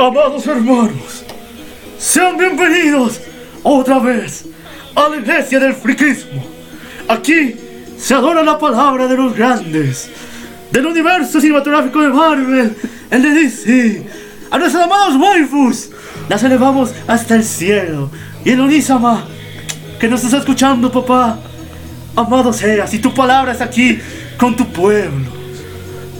Amados hermanos, sean bienvenidos otra vez a la iglesia del friquismo. Aquí se adora la palabra de los grandes, del universo cinematográfico de Marvel, el de DC. A nuestros amados waifus, las elevamos hasta el cielo. Y el Onisama, que nos está escuchando, papá. Amado seas, y tu palabra es aquí con tu pueblo.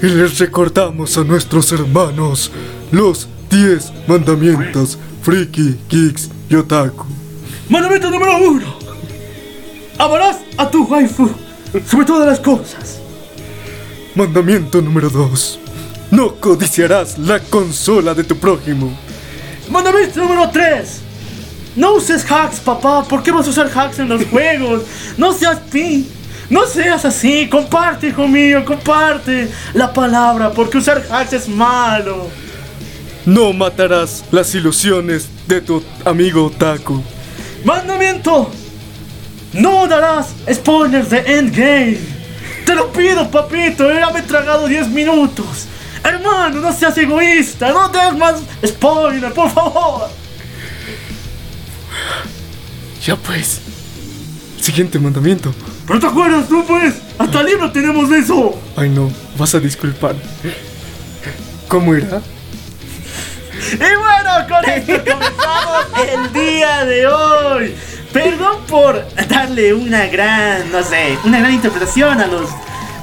Y les recordamos a nuestros hermanos los 10 mandamientos friki, geeks y otaku. Mandamiento número uno. Amarás a tu waifu sobre todas las cosas. Mandamiento número 2. No codiciarás la consola de tu prójimo. Mandamiento número 3. No uses hacks, papá. ¿Por qué vas a usar hacks en los juegos? No seas pi. No seas así. Comparte, hijo mío. Comparte la palabra. Porque usar hacks es malo. No matarás las ilusiones de tu amigo otaku. Mandamiento. No darás spoilers de Endgame. Te lo pido, papito. Ya me he tragado 10 minutos. Hermano, no seas egoísta. No des más spoiler, por favor. Ya pues. Siguiente mandamiento. Pero te acuerdas tú, pues. Hasta libro tenemos eso. Ay no, vas a disculpar. ¿Cómo irá? Y bueno, con esto comenzamos el día de hoy. Perdón por darle una gran, no sé, una gran interpretación a los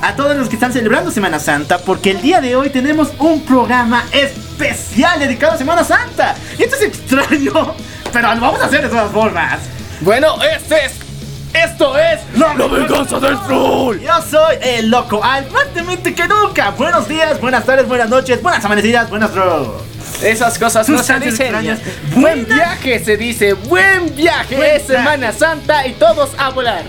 a todos los que están celebrando Semana Santa, porque el día de hoy tenemos un programa especial dedicado a Semana Santa. Y esto es extraño, pero lo vamos a hacer de todas formas. Bueno, este es. Esto es. La venganza del troll. Yo soy el loco, al más demente que nunca. Buenos días, buenas tardes, buenas noches, buenas amanecidas, buenas bro. Esas cosas no se dicen. Buen viaje se dice. Buen viaje. Buen es Semana Santa y todos a volar.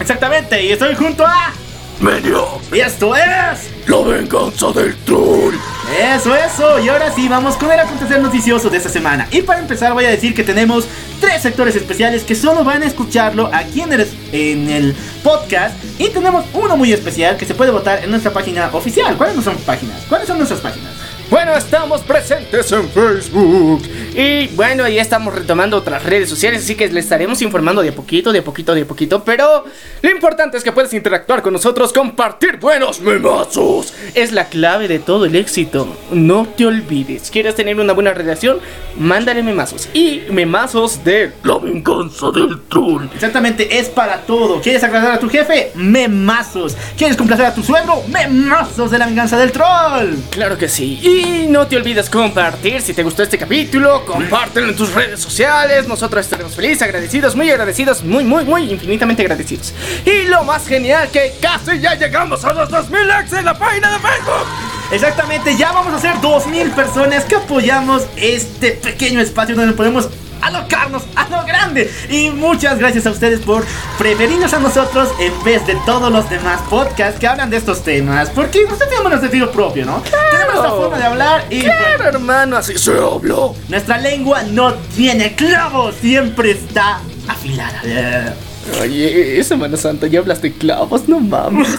Exactamente, y estoy junto a. Medio. Y esto es. La venganza del troll. Eso, eso. Y ahora sí, vamos con el acontecer noticioso de esta semana. Y para empezar, voy a decir que tenemos tres sectores especiales que solo van a escucharlo aquí en el, en el podcast. Y tenemos uno muy especial que se puede votar en nuestra página oficial. ¿Cuáles son páginas? ¿Cuáles son nuestras páginas? Bueno, estamos presentes en Facebook. Y bueno, ahí estamos retomando otras redes sociales, así que les estaremos informando de a poquito, de a poquito, de a poquito. Pero lo importante es que puedes interactuar con nosotros, compartir buenos memazos. Es la clave de todo el éxito. No te olvides. ¿Quieres tener una buena relación? Mándale memazos. Y memazos de... La venganza del troll. Exactamente, es para todo. ¿Quieres agradar a tu jefe? Memazos. ¿Quieres complacer a tu suegro? Memazos de la venganza del troll. Claro que sí. Y no te olvides compartir si te gustó este capítulo. Compártelo en tus redes sociales. Nosotros estaremos felices, agradecidos, muy agradecidos, muy, muy, muy infinitamente agradecidos. Y lo más genial que casi ya llegamos a los 2000 likes en la página de Facebook. Exactamente, ya vamos a ser 2000 personas que apoyamos este pequeño espacio donde podemos alocarnos a lo grande. Y muchas gracias a ustedes por preferirnos a nosotros en vez de todos los demás podcasts que hablan de estos temas. Porque nosotros tenemos nuestro estilo propio, ¿no? Tenemos nuestra forma de hablar y pues, Claro, hermano, así Se habló. nuestra lengua no tiene clavos, siempre está afilada. Oye, Semana Santa, ya hablaste clavos, no mames.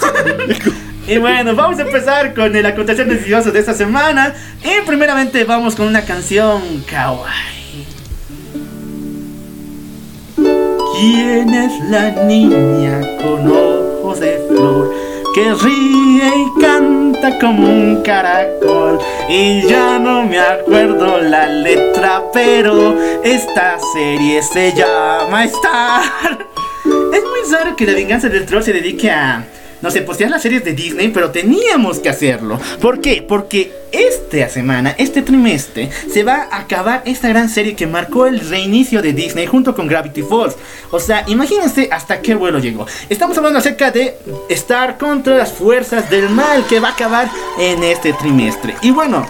Y bueno, vamos a empezar con el acontecer delicioso de esta semana. Y primeramente vamos con una canción kawaii. ¿Quién es la niña con ojos de flor que ríe y canta como un caracol? Y ya no me acuerdo la letra, pero esta serie se llama Star. Es muy raro que la venganza del troll se dedique a no sé, postear las series de Disney, pero teníamos que hacerlo. ¿Por qué? Porque esta semana, este trimestre, se va a acabar esta gran serie que marcó el reinicio de Disney junto con Gravity Falls. O sea, imagínense hasta qué vuelo llegó. Estamos hablando acerca de estar contra las fuerzas del mal que va a acabar en este trimestre. Y bueno,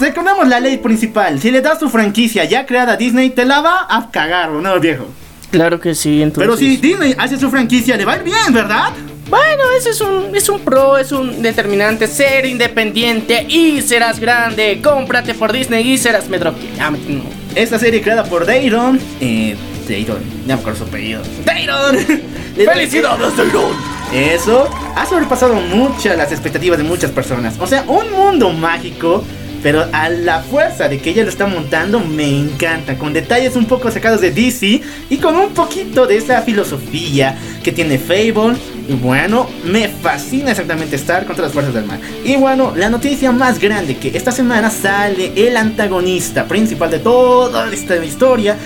recordamos la ley principal. Si le das tu franquicia ya creada a Disney, te la va a cagar, ¿o no, viejo? Claro que sí, entonces. Pero si Disney hace su franquicia, le va a ir bien, ¿verdad? Bueno, ese es un, es un pro, es un determinante. Ser independiente y serás grande. Cómprate por Disney y serás Metro. Ah, no. Esta serie creada por Dayron. Eh, Dayron, ya me acuerdo su apellido. ¡Dayron! ¡Felicidades, Dayron! Eso ha sobrepasado muchas las expectativas de muchas personas. O sea, un mundo mágico, pero a la fuerza de que ella lo está montando me encanta. Con detalles un poco sacados de DC y con un poquito de esa filosofía que tiene Fable. Y bueno, me fascina exactamente estar contra las fuerzas del mal. Y bueno, la noticia más grande que esta semana sale el antagonista principal de toda esta historia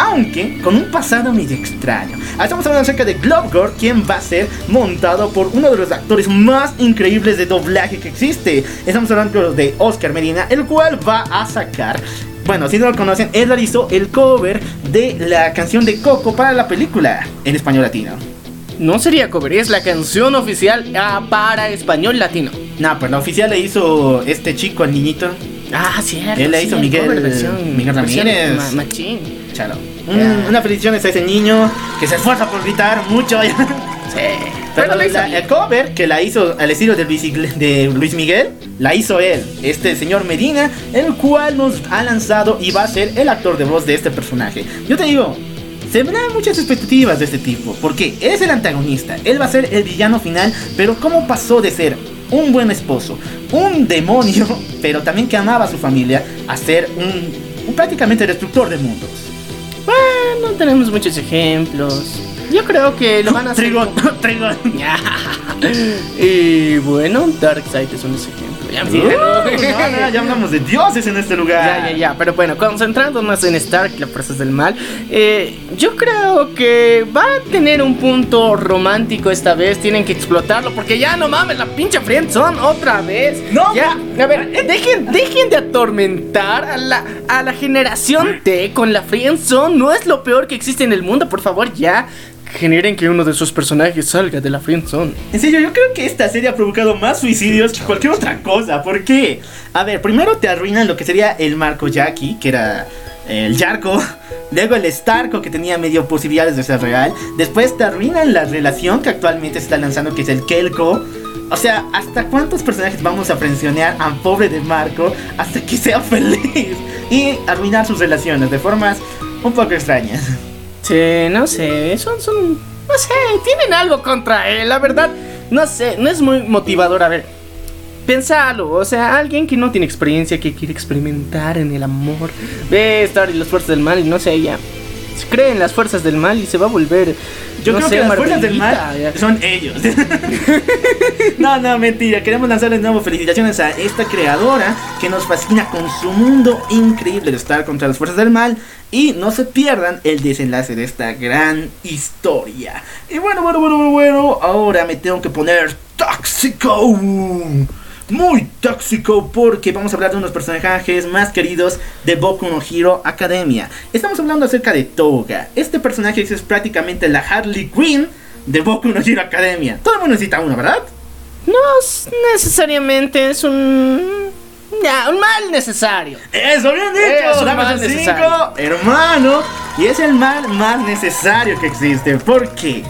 aunque con un pasado medio extraño. Estamos hablando acerca de Globgore, quien va a ser montado por uno de los actores más increíbles de doblaje que existe. Estamos hablando de Oscar Medina, el cual va a sacar. Bueno, si no lo conocen, él realizó el cover de la canción de Coco para la película en español latino. No sería cover, es la canción oficial ah, para español latino. No, pues la oficial le hizo este chico al niñito. Ah, cierto. Él la sí, hizo el Miguel- versión- Miguel Ramírez. ma- machín. Chalo. Un- Una felicitaciones a ese niño que se esfuerza por gritar mucho. Sí. Pero Pero la- el cover que la hizo al estilo de Luis, Igle- de Luis Miguel, la hizo él, este señor Medina, el cual nos ha lanzado y va a ser el actor de voz de este personaje. Yo te digo, se verán muchas expectativas de este tipo, porque él es el antagonista, él va a ser el villano final, pero ¿cómo pasó de ser un buen esposo, un demonio, pero también que amaba a su familia, a ser un, un prácticamente destructor de mundos? Bueno, tenemos muchos ejemplos. Yo creo que lo van a hacer. Trigón, como- Trigón. y bueno, Darkseid es un ejemplo. Uh, no, no, ya hablamos de dioses en este lugar. Ya, ya, ya, pero bueno, concentrándonos en Stark, las fuerzas del mal, eh, yo creo que va a tener un punto romántico esta vez, tienen que explotarlo, porque ya no mames, la pinche friendzone otra vez. No, ya, a ver, dejen, dejen de atormentar a la, a la generación T con la friendzone, no es lo peor que existe en el mundo, por favor, ya. Generen que uno de sus personajes salga de la friendzone. En serio, yo creo que esta serie ha provocado más suicidios que cualquier otra cosa. ¿Por qué? A ver, primero te arruinan lo que sería el Marco Jackie, que era el Yarko. Luego el Starko, que tenía medio posibilidades de ser real. Después te arruinan la relación que actualmente se está lanzando, que es el Kelko. O sea, ¿hasta cuántos personajes vamos a presionar a pobre de Marco hasta que sea feliz? Y arruinar sus relaciones de formas un poco extrañas. Sí, no sé, son, son, no sé, tienen algo contra él, la verdad, no sé, no es muy motivador, a ver, pensalo, o sea, alguien que no tiene experiencia, que quiere experimentar en el amor, ve estar en las fuerzas del mal y no sé, ya, cree en las fuerzas del mal y se va a volver, Yo no creo sé, que las fuerzas del mal son ellos. no, no, mentira. Queremos lanzarles de nuevo felicitaciones a esta creadora que nos fascina con su mundo increíble de estar contra las fuerzas del mal. Y no se pierdan el desenlace de esta gran historia. Y bueno, bueno, bueno, bueno, bueno. Ahora me tengo que poner tóxico. Muy tóxico porque vamos a hablar de unos personajes más queridos de Boku no Hero Academia. Estamos hablando acerca de Toga. Este personaje es prácticamente la Harley Quinn de Boku no Hero Academia. Todo el mundo necesita uno, ¿verdad? No es necesariamente, es un, ya, un mal necesario. Eso, bien dicho. Es mal necesario. cinco, hermano. Y es el mal más necesario que existe. ¿Por qué?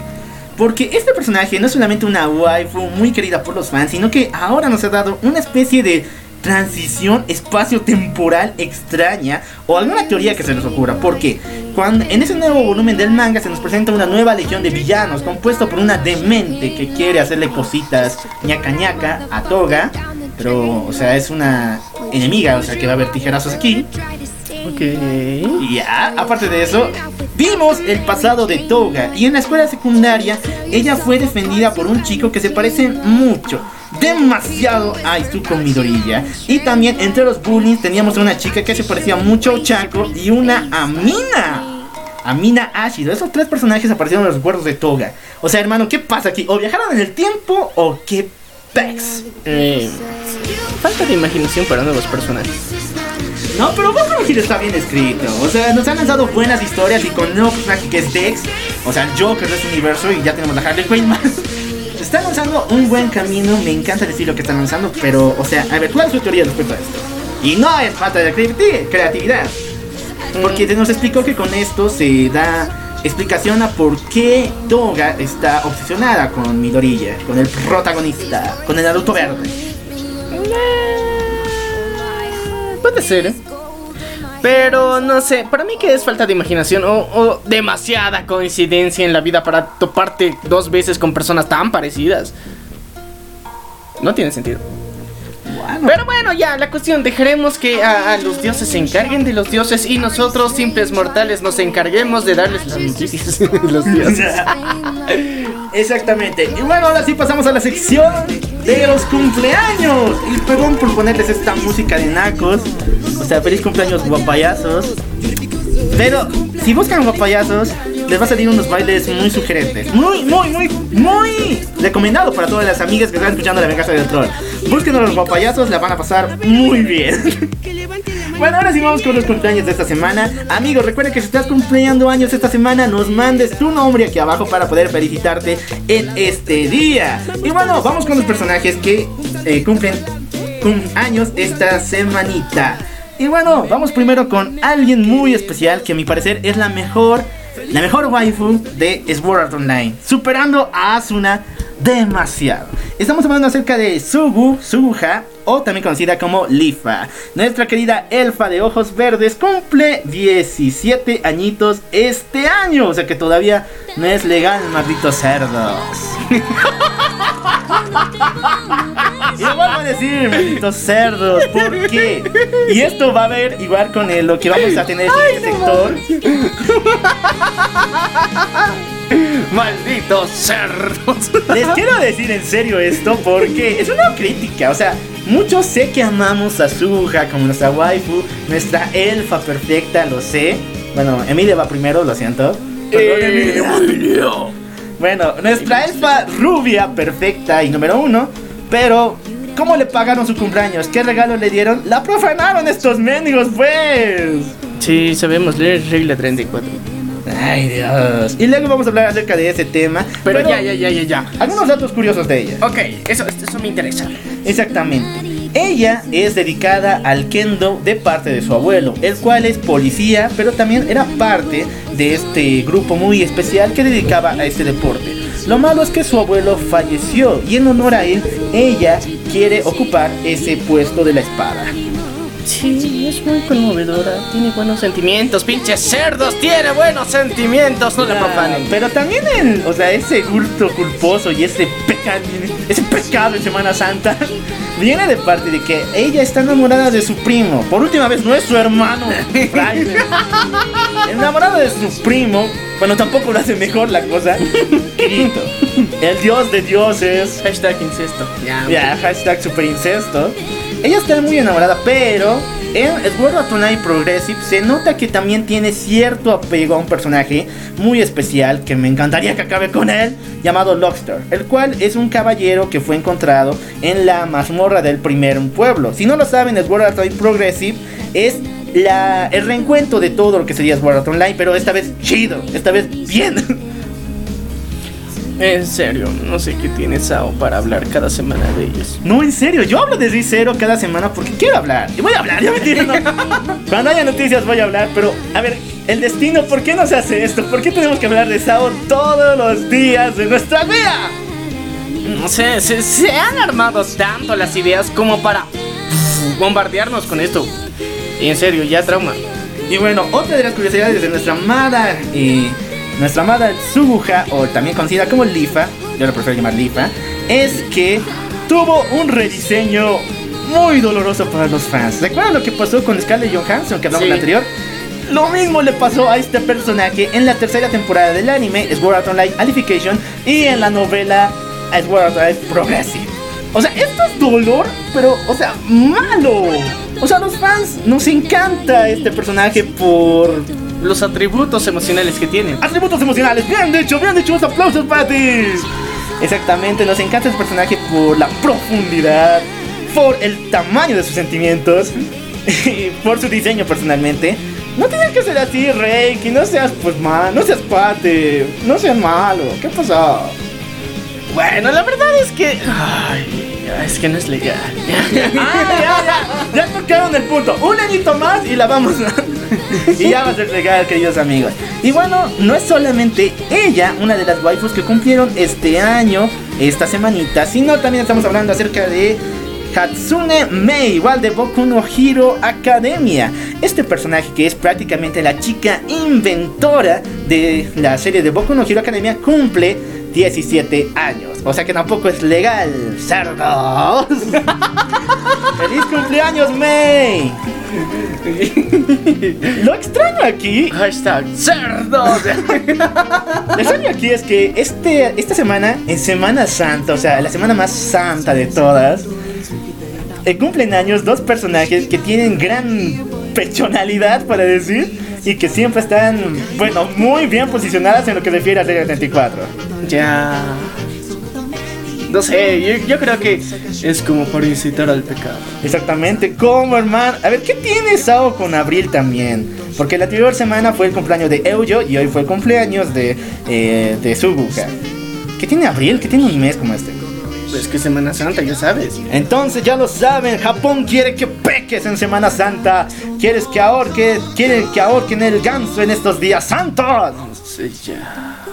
Porque este personaje no es solamente una waifu muy querida por los fans, sino que ahora nos ha dado una especie de transición espacio-temporal extraña o alguna teoría que se nos ocurra. Porque cuando en ese nuevo volumen del manga se nos presenta una nueva legión de villanos compuesto por una demente que quiere hacerle cositas ñaca ñaca a Toga. Pero, o sea, es una enemiga, o sea, que va a haber tijerazos aquí. Ok. Ya, aparte de eso, vimos el pasado de Toga. Y en la escuela secundaria, ella fue defendida por un chico que se parece mucho, demasiado a Izuko Midoriya. Y también entre los bullies teníamos a una chica que se parecía mucho a Ochako y una Amina. a Mina Ashido. Esos tres personajes aparecieron en los recuerdos de Toga. O sea, hermano, ¿qué pasa aquí? ¿O viajaron en el tiempo o qué pex? Eh, falta de imaginación para nuevos personajes. No, pero no Hero está bien escrito. O sea, nos han lanzado buenas historias y con nuevo personaje que es. O sea, Joker de este universo y ya tenemos la Harley Quinn más. Están lanzando un buen camino, me encanta decir lo que están lanzando, pero, o sea, a ver, ¿cuál es su teoría respecto a esto? Y no es falta de creati- creatividad. Porque nos explicó que con esto se da explicación a por qué Toga está obsesionada con Midoriya, con el protagonista, con el Naruto verde. Puede ser, ¿eh? Pero no sé, para mí que es falta de imaginación o, o demasiada coincidencia en la vida para toparte dos veces con personas tan parecidas. No tiene sentido. Pero bueno, ya, la cuestión, dejaremos que a, a los dioses se encarguen de los dioses y nosotros, simples mortales, nos encarguemos de darles las noticias de los dioses. Exactamente. Y bueno, ahora sí pasamos a la sección de los cumpleaños. Y perdón por ponerles esta música de nacos. O sea, feliz cumpleaños guapayazos. Pero si buscan guapayazos, les va a salir unos bailes muy sugerentes. Muy, muy, muy, muy recomendado para todas las amigas que están escuchando la venganza del troll. Busquen a los guapayazos, la van a pasar muy bien. Bueno, ahora sí vamos con los cumpleaños de esta semana. Amigos, recuerden que si estás cumpliendo años esta semana, nos mandes tu nombre aquí abajo para poder felicitarte en este día. Y bueno, vamos con los personajes que eh, cumplen cum- años esta semanita. Y bueno, vamos primero con alguien muy especial que a mi parecer es la mejor, la mejor waifu de Sword Art Online, superando a Asuna demasiado. Estamos hablando acerca de Sugu, Suguha, o también conocida como Lifa. Nuestra querida elfa de ojos verdes cumple 17 añitos este año, o sea que todavía no es legal, malditos cerdos. Y lo vuelvo a decir, malditos cerdos, ¿por qué? Y esto va a ver igual con el- lo que vamos a tener en este sector. Malditos cerdos. Les quiero decir en serio esto porque es una crítica, o sea, muchos sé que amamos a Suja como nuestra waifu, nuestra elfa perfecta, lo sé. Bueno, Emilia va primero, lo siento. Perdón, Emilia. Bueno, nuestra elfa rubia perfecta y número uno, pero ¿cómo le pagaron su cumpleaños? ¿Qué regalo le dieron? La profanaron estos mendigos, pues. Sí, sabemos leer regla 34. Ay, Dios. Y luego vamos a hablar acerca de ese tema. Pero, ya, ya, ya, ya, ya. Algunos datos curiosos de ella. Ok, eso, eso me interesa. Exactamente. Ella es dedicada al kendo de parte de su abuelo, el cual es policía, pero también era parte de este grupo muy especial que dedicaba a este deporte. Lo malo es que su abuelo falleció y en honor a él, ella quiere ocupar ese puesto de la espada. Sí, es muy conmovedora. Tiene buenos sentimientos, pinches cerdos. Tiene buenos sentimientos, no le profanen. Pero también el, o sea, ese gusto culposo y ese pecado, ese pecado en Semana Santa viene de parte de que ella está enamorada de su primo. Por última vez, no es su hermano. Enamorada de su primo. Bueno, tampoco lo hace mejor la cosa. Kirito. El dios de dioses. Hashtag incesto. Ya. Ya, hashtag super incesto. Ella está muy enamorada, pero en Sword Art Online Progressive se nota que también tiene cierto apego a un personaje muy especial que me encantaría que acabe con él, llamado Lockstar, el cual es un caballero que fue encontrado en la mazmorra del primer pueblo. Si no lo saben, Sword Art Online Progressive es la, el reencuentro de todo lo que sería Sword Art Online, pero esta vez chido, esta vez bien. En serio, no sé qué tiene Sao para hablar cada semana de ellos. No, en serio, yo hablo de Rizero cada semana porque quiero hablar. Y voy a hablar, ya me entiendes, ¿no? Cuando haya noticias voy a hablar, pero a ver, el destino, ¿por qué nos hace esto? ¿Por qué tenemos que hablar de Sao todos los días de nuestra vida? No sé, se, se han armado tanto las ideas como para bombardearnos con esto. Y en serio, ya trauma. Y bueno, otra de las curiosidades de nuestra amada, eh, nuestra amada Suguha, o también conocida como Lifa, yo lo prefiero llamar Lifa, es que tuvo un rediseño muy doloroso para los fans. ¿Recuerdan lo que pasó con Scarlett Johansson que hablamos Sí. en el anterior? Lo mismo le pasó a este personaje en la tercera temporada del anime Sword Art Online Alification y en la novela Sword Art Online Progressive. O sea, esto es dolor, pero, o sea, malo. O sea, los fans nos encanta este personaje por los atributos emocionales que tienen. Atributos emocionales, bien dicho, bien dicho, unos aplausos para ti. Exactamente, nos encanta el personaje por la profundidad, por el tamaño de sus sentimientos y por su diseño personalmente. No tienes que ser así, Rey, que no seas pues mal, no seas pate, no seas malo. ¿Qué pasó? Bueno, la verdad es que. Ay, es que no es legal. Ah, ya, tocaron el punto. Un añito más y la vamos. y ya va a ser legal, queridos amigos. Y bueno, no es solamente ella, una de las waifus que cumplieron este año, esta semanita, sino también estamos hablando acerca de Hatsune Mei, igual de Boku no Hero Academia. Este personaje que es prácticamente la chica inventora de la serie de Boku no Hero Academia cumple 17 años. O sea que tampoco es legal, cerdos. ¡Feliz cumpleaños, Mei! Lo extraño aquí, Hashtag cerdos. lo extraño aquí es que este, esta semana, en Semana Santa, o sea, la semana más santa de todas, eh, cumplen años dos personajes que tienen gran personalidad, para decir, y que siempre están, bueno, muy bien posicionadas en lo que refiere a Serie 34. ya. No sé, yo, yo creo que es como para incitar al pecado. Exactamente, como hermano. A ver, ¿qué tiene Sao con Abril también? Porque la anterior semana fue el cumpleaños de Eujo y hoy fue el cumpleaños de, eh, de Subuka. ¿Qué tiene Abril? ¿Qué tiene un mes como este? Es que Semana Santa, ya sabes. Entonces ya lo saben, Japón quiere que peques en Semana Santa. Quieres que ahorque, quieren que ahorquen el ganso en estos días santos. Sí, ya.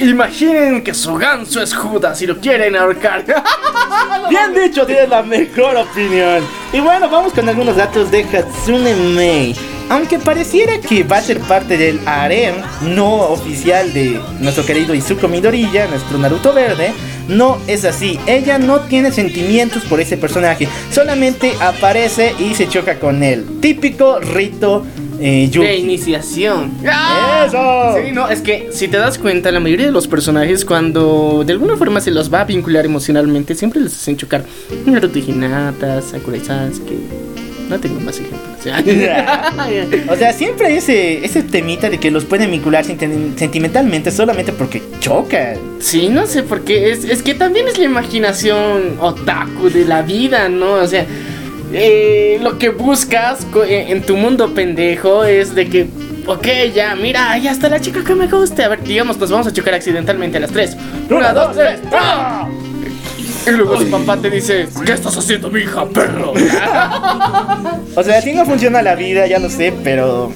Imaginen que su ganso es Judas y lo quieren ahorcar. Bien dicho, tienes la mejor opinión. Y bueno, vamos con algunos datos de Hatsune Mei. Aunque pareciera que va a ser parte del harem no oficial de nuestro querido Izuku Midoriya, nuestro Naruto verde, no es así. Ella no tiene sentimientos por ese personaje, solamente aparece y se choca con él. Típico rito eh. De iniciación. ¡Eso! Sí, no, es que si te das cuenta, la mayoría de los personajes, cuando de alguna forma se los va a vincular emocionalmente, siempre les hacen chocar. Naruto Hinata, Sakura y Sasuke. No tengo más ejemplos. O sea, siempre hay ese, ese temita de que los pueden vincular sentimentalmente solamente porque chocan. Sí, no sé por qué. Es, es que también es la imaginación otaku de la vida, ¿no? O sea, eh, lo que buscas en, en tu mundo pendejo es de que, ok, ya, mira, ya está la chica que me guste. A ver, digamos, nos vamos a chocar accidentalmente a las tres. Una, dos, tres. ¡ah! Y luego su papá te dice, ¿qué estás haciendo, mi hija, perro? O sea, así no funciona la vida, ya lo sé, pero.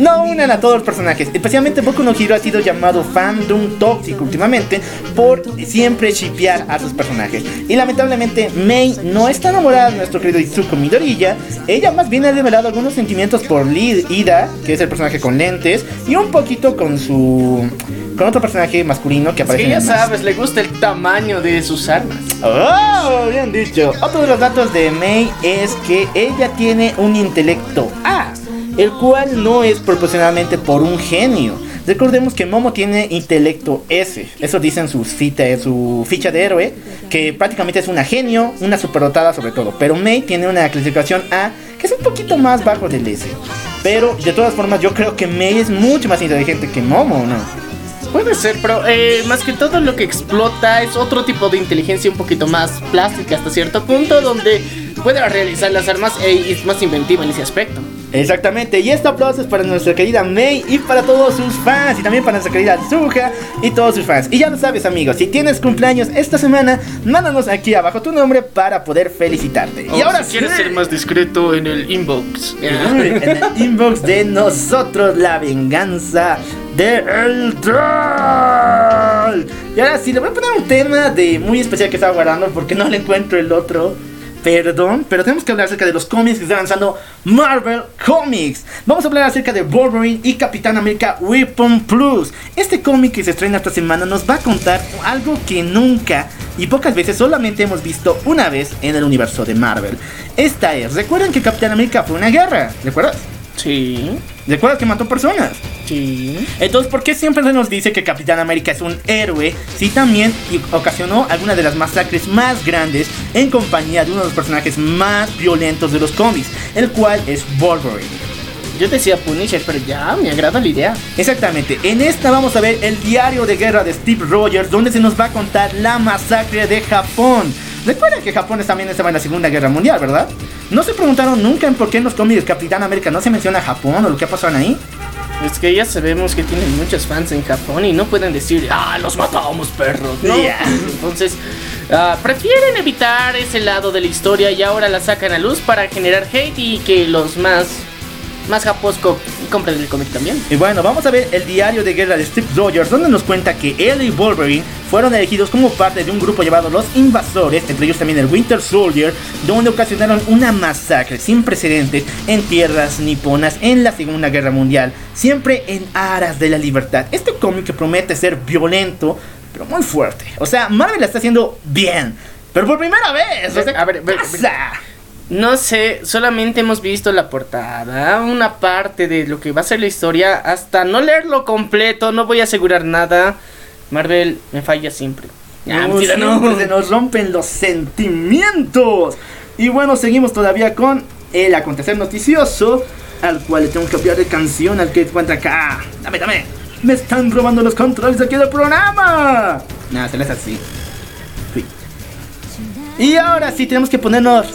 No unan a todos los personajes. Especialmente Boku no Hero ha sido llamado fandom tóxico últimamente por siempre shipear a sus personajes. Y lamentablemente Mei no está enamorada de nuestro querido Izuku Midoriya. Ella más bien ha revelado algunos sentimientos por Lid Ida, que es el personaje con lentes, y un poquito con su. con otro personaje masculino que Es aparece que en ya sabes, le gusta el tamaño de sus armas. ¡Oh! Bien dicho. Otro de los datos de Mei es que ella tiene un intelecto A, el cual no es proporcionalmente por un genio. Recordemos que Momo tiene intelecto S. Eso dice en sus en su ficha de héroe, que prácticamente es una genio, una superdotada sobre todo. Pero Mei tiene una clasificación A, que es un poquito más bajo del S. Pero de todas formas, yo creo que Mei es mucho más inteligente que Momo, ¿no? Puede ser, pero eh, más que todo lo que explota es otro tipo de inteligencia un poquito más plástica hasta cierto punto donde puede realizar las armas e es más inventiva en ese aspecto. Exactamente, y este aplauso es para nuestra querida Mei y para todos sus fans, y también para nuestra querida Zuja y todos sus fans. Y ya lo sabes, amigos, si tienes cumpleaños esta semana, mándanos aquí abajo tu nombre para poder felicitarte. y ahora si quieres sí, ser más discreto en el inbox. en el inbox de nosotros, la venganza del troll. Y ahora sí, le voy a poner un tema de muy especial que estaba guardando porque no le encuentro el otro. Perdón, pero tenemos que hablar acerca de los cómics que está lanzando Marvel Comics. Vamos a hablar acerca de Wolverine y Capitán América Weapon Plus. Este cómic que se estrena esta semana nos va a contar algo que nunca y pocas veces solamente hemos visto una vez en el universo de Marvel. Esta es, recuerden que Capitán América fue una guerra, ¿recuerdas? Sí, ¿Recuerdas que mató personas? sí. Entonces, ¿por qué siempre se nos dice que Capitán América es un héroe si también ocasionó alguna de las masacres más grandes en compañía de uno de los personajes más violentos de los cómics, el cual es Wolverine? Yo decía Punisher, pero ya me agrada la idea. Exactamente, en esta vamos a ver el diario de guerra de Steve Rogers, donde se nos va a contar la masacre de Japón. Recuerden que Japón también estaba en la Segunda Guerra Mundial, ¿verdad? ¿No se preguntaron nunca en por qué en los cómics Capitán América no se menciona Japón o lo que ha pasado ahí? Es que ya sabemos que tienen muchos fans en Japón y no pueden decir, ah, los matamos perros, ¿no? Yeah. Entonces, ah, prefieren evitar ese lado de la historia y ahora la sacan a luz para generar hate y que los más, más japos co- compren el cómic también. Y bueno, vamos a ver el diario de guerra de Steve Rogers, donde nos cuenta que él y Wolverine fueron elegidos como parte de un grupo llamado Los Invasores, entre ellos también el Winter Soldier, donde ocasionaron una masacre sin precedentes en tierras niponas en la Segunda Guerra Mundial, siempre en aras de la libertad. Este cómic que promete ser violento, pero muy fuerte. O sea, Marvel la está haciendo bien, pero por primera vez. O sea, A ver, ¿qué ver? No sé, solamente hemos visto la portada, una parte de lo que va a ser la historia, hasta no leerlo completo, no voy a asegurar nada. Marvel me falla siempre. Ah, No, mentira, no. siempre se nos rompen los sentimientos. Y bueno, seguimos todavía con el acontecer noticioso, al cual le tengo que cambiar de canción al que encuentra acá. Dame, dame. Me están robando los controles aquí del programa. Nada, se les así. Sí. Y ahora sí tenemos que ponernos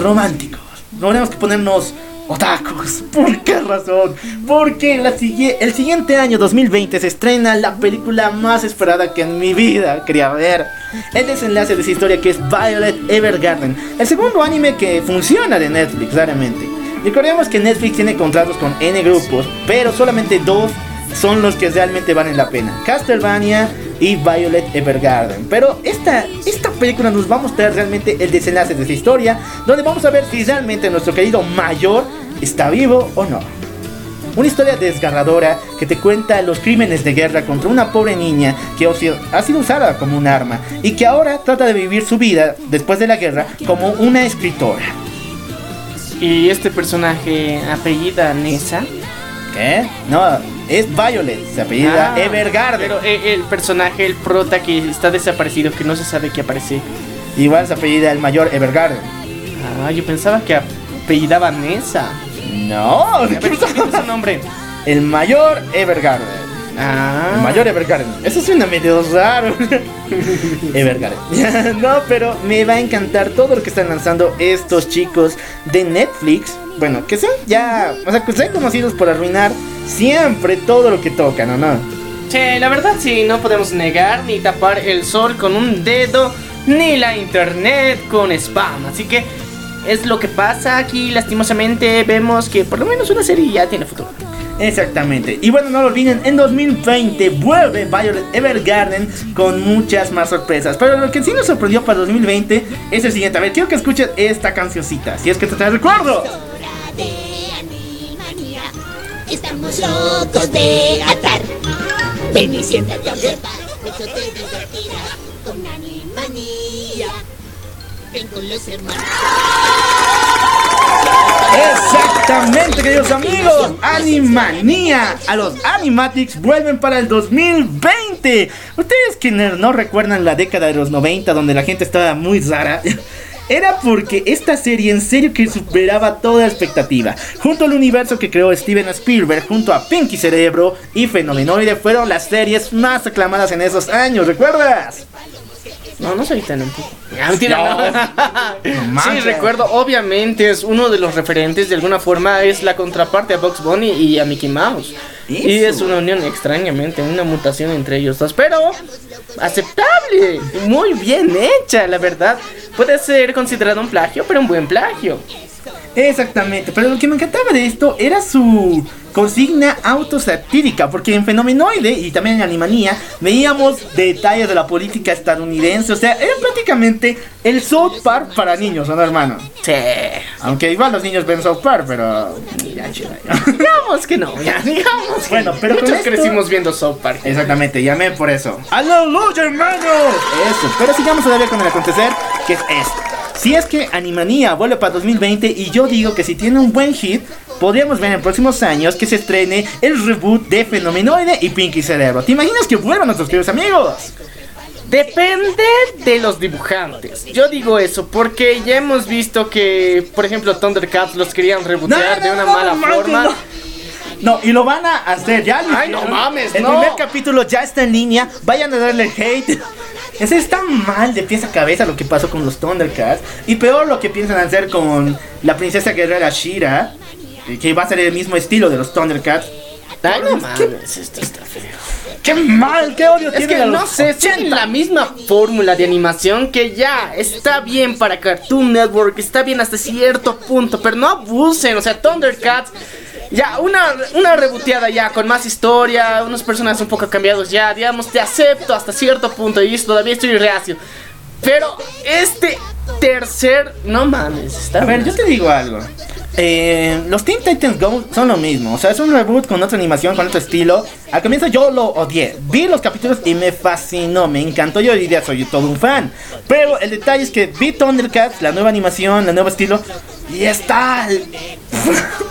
románticos. No tenemos que ponernos otakus. ¿Por qué razón? Porque la el siguiente año 2020 se estrena la película más esperada que en mi vida quería ver. El desenlace de esa historia que es Violet Evergarden. El segundo anime que funciona de Netflix, claramente. Recordemos que Netflix tiene contratos con N grupos, pero solamente dos son los que realmente valen la pena. Castlevania y Violet Evergarden. Pero esta, esta película nos va a mostrar realmente el desenlace de esa historia, donde vamos a ver si realmente nuestro querido mayor está vivo o no. Una historia desgarradora que te cuenta los crímenes de guerra contra una pobre niña que ha sido- ha sido usada como un arma y que ahora trata de vivir su vida después de la guerra como una escritora. Y este personaje apellida Nessa. ¿Qué? No, es Violet, se apellida Ah, Evergarden. Pero eh, el personaje, el prota que está desaparecido, que no se sabe que aparece. Igual se apellida el mayor Evergarden. Ah, yo pensaba que apellidaba Nessa. No, ¿qué es su nombre? el mayor Evergarden. Ah, El mayor Evergarden. Eso suena medio raro. Evergarden. no, pero me va a encantar todo lo que están lanzando estos chicos de Netflix. Bueno, que son ya, o sea, que sean conocidos por arruinar siempre todo lo que tocan, ¿o no? Sí, la verdad sí, no podemos negar ni tapar el sol con un dedo, ni la internet con spam. Así que es lo que pasa aquí, lastimosamente vemos que por lo menos una serie ya tiene futuro. Exactamente. Y bueno, no lo olviden, en 2020 vuelve Violet Evergarden con muchas más sorpresas. Pero lo que sí nos sorprendió para 2020 es el siguiente. A ver, quiero que escuchen esta cancioncita. Si es que te trae recuerdo. Estamos locos de atar. Ven y siéntate te. Ven con los hermanos. Exactamente, queridos amigos. Animanía. A los Animatics vuelven para el 2020. Ustedes que no recuerdan la década de los 90 donde la gente estaba muy rara. Era porque esta serie en serio que superaba toda expectativa. Junto al universo que creó Steven Spielberg, junto a Pinky Cerebro y Fenomenoide, fueron las series más aclamadas en esos años, ¿recuerdas? No, no soy tan antiguo. Ah, mentira, no. sí, recuerdo, obviamente es uno de los referentes, de alguna forma es la contraparte a Box Bunny y a Mickey Mouse. Y es una unión extrañamente, una mutación entre ellos dos, pero aceptable, muy bien hecha, la verdad. Puede ser considerado un plagio, pero un buen plagio. Exactamente, pero lo que me encantaba de esto era su consigna autosatírica, porque en Fenomenoide y también en Animanía veíamos detalles de la política estadounidense, o sea, era prácticamente el South Park para niños, ¿o no, hermano? Sí. Aunque igual los niños ven South Park, pero... Ya, chida, ya. Digamos que no, ya, digamos que Bueno, pero muchos esto- crecimos viendo South Park. Exactamente, llamé por eso. ¡Aleluya, hermanos! Eso, pero sigamos todavía con el acontecer, que es esto. Si es que Animanía vuelve para 2020 y yo digo que si tiene un buen hit, podríamos ver en próximos años que se estrene el reboot de Fenomenoide y Pinky Cerebro. ¿Te imaginas que vuelvan nuestros queridos amigos? Depende de los dibujantes. Yo digo eso porque ya hemos visto que, por ejemplo, Thundercats los querían rebotear No, de una no, mala forma. No. Y lo van a hacer, ya lo Ay, no mames, El no. primer capítulo ya está en línea, vayan a darle hate. Ese está mal de pies a cabeza lo que pasó con los Thundercats. Y peor lo que piensan hacer con la princesa guerrera Shira. Que va a ser el mismo estilo de los Thundercats. Ay, no mames, esto está feo. ¡Qué mal! ¡Qué odio Es que a los no sé, 80. la misma fórmula de animación que ya está bien para Cartoon Network, está bien hasta cierto punto, pero no abusen, o sea, Thundercats, ya una, una reboteada ya con más historia, unos personajes un poco cambiados ya, digamos, te acepto hasta cierto punto y todavía estoy reacio. Pero este tercer, no mames, está A ver, yo te digo algo. Eh, los Teen Titans Go son lo mismo. O sea, es un reboot con otra animación, con otro estilo. Al comienzo yo lo odié. Vi los capítulos y me fascinó, me encantó. Yo diría soy todo un fan. Pero el detalle es que vi Thundercats, la nueva animación, el nuevo estilo. Y está.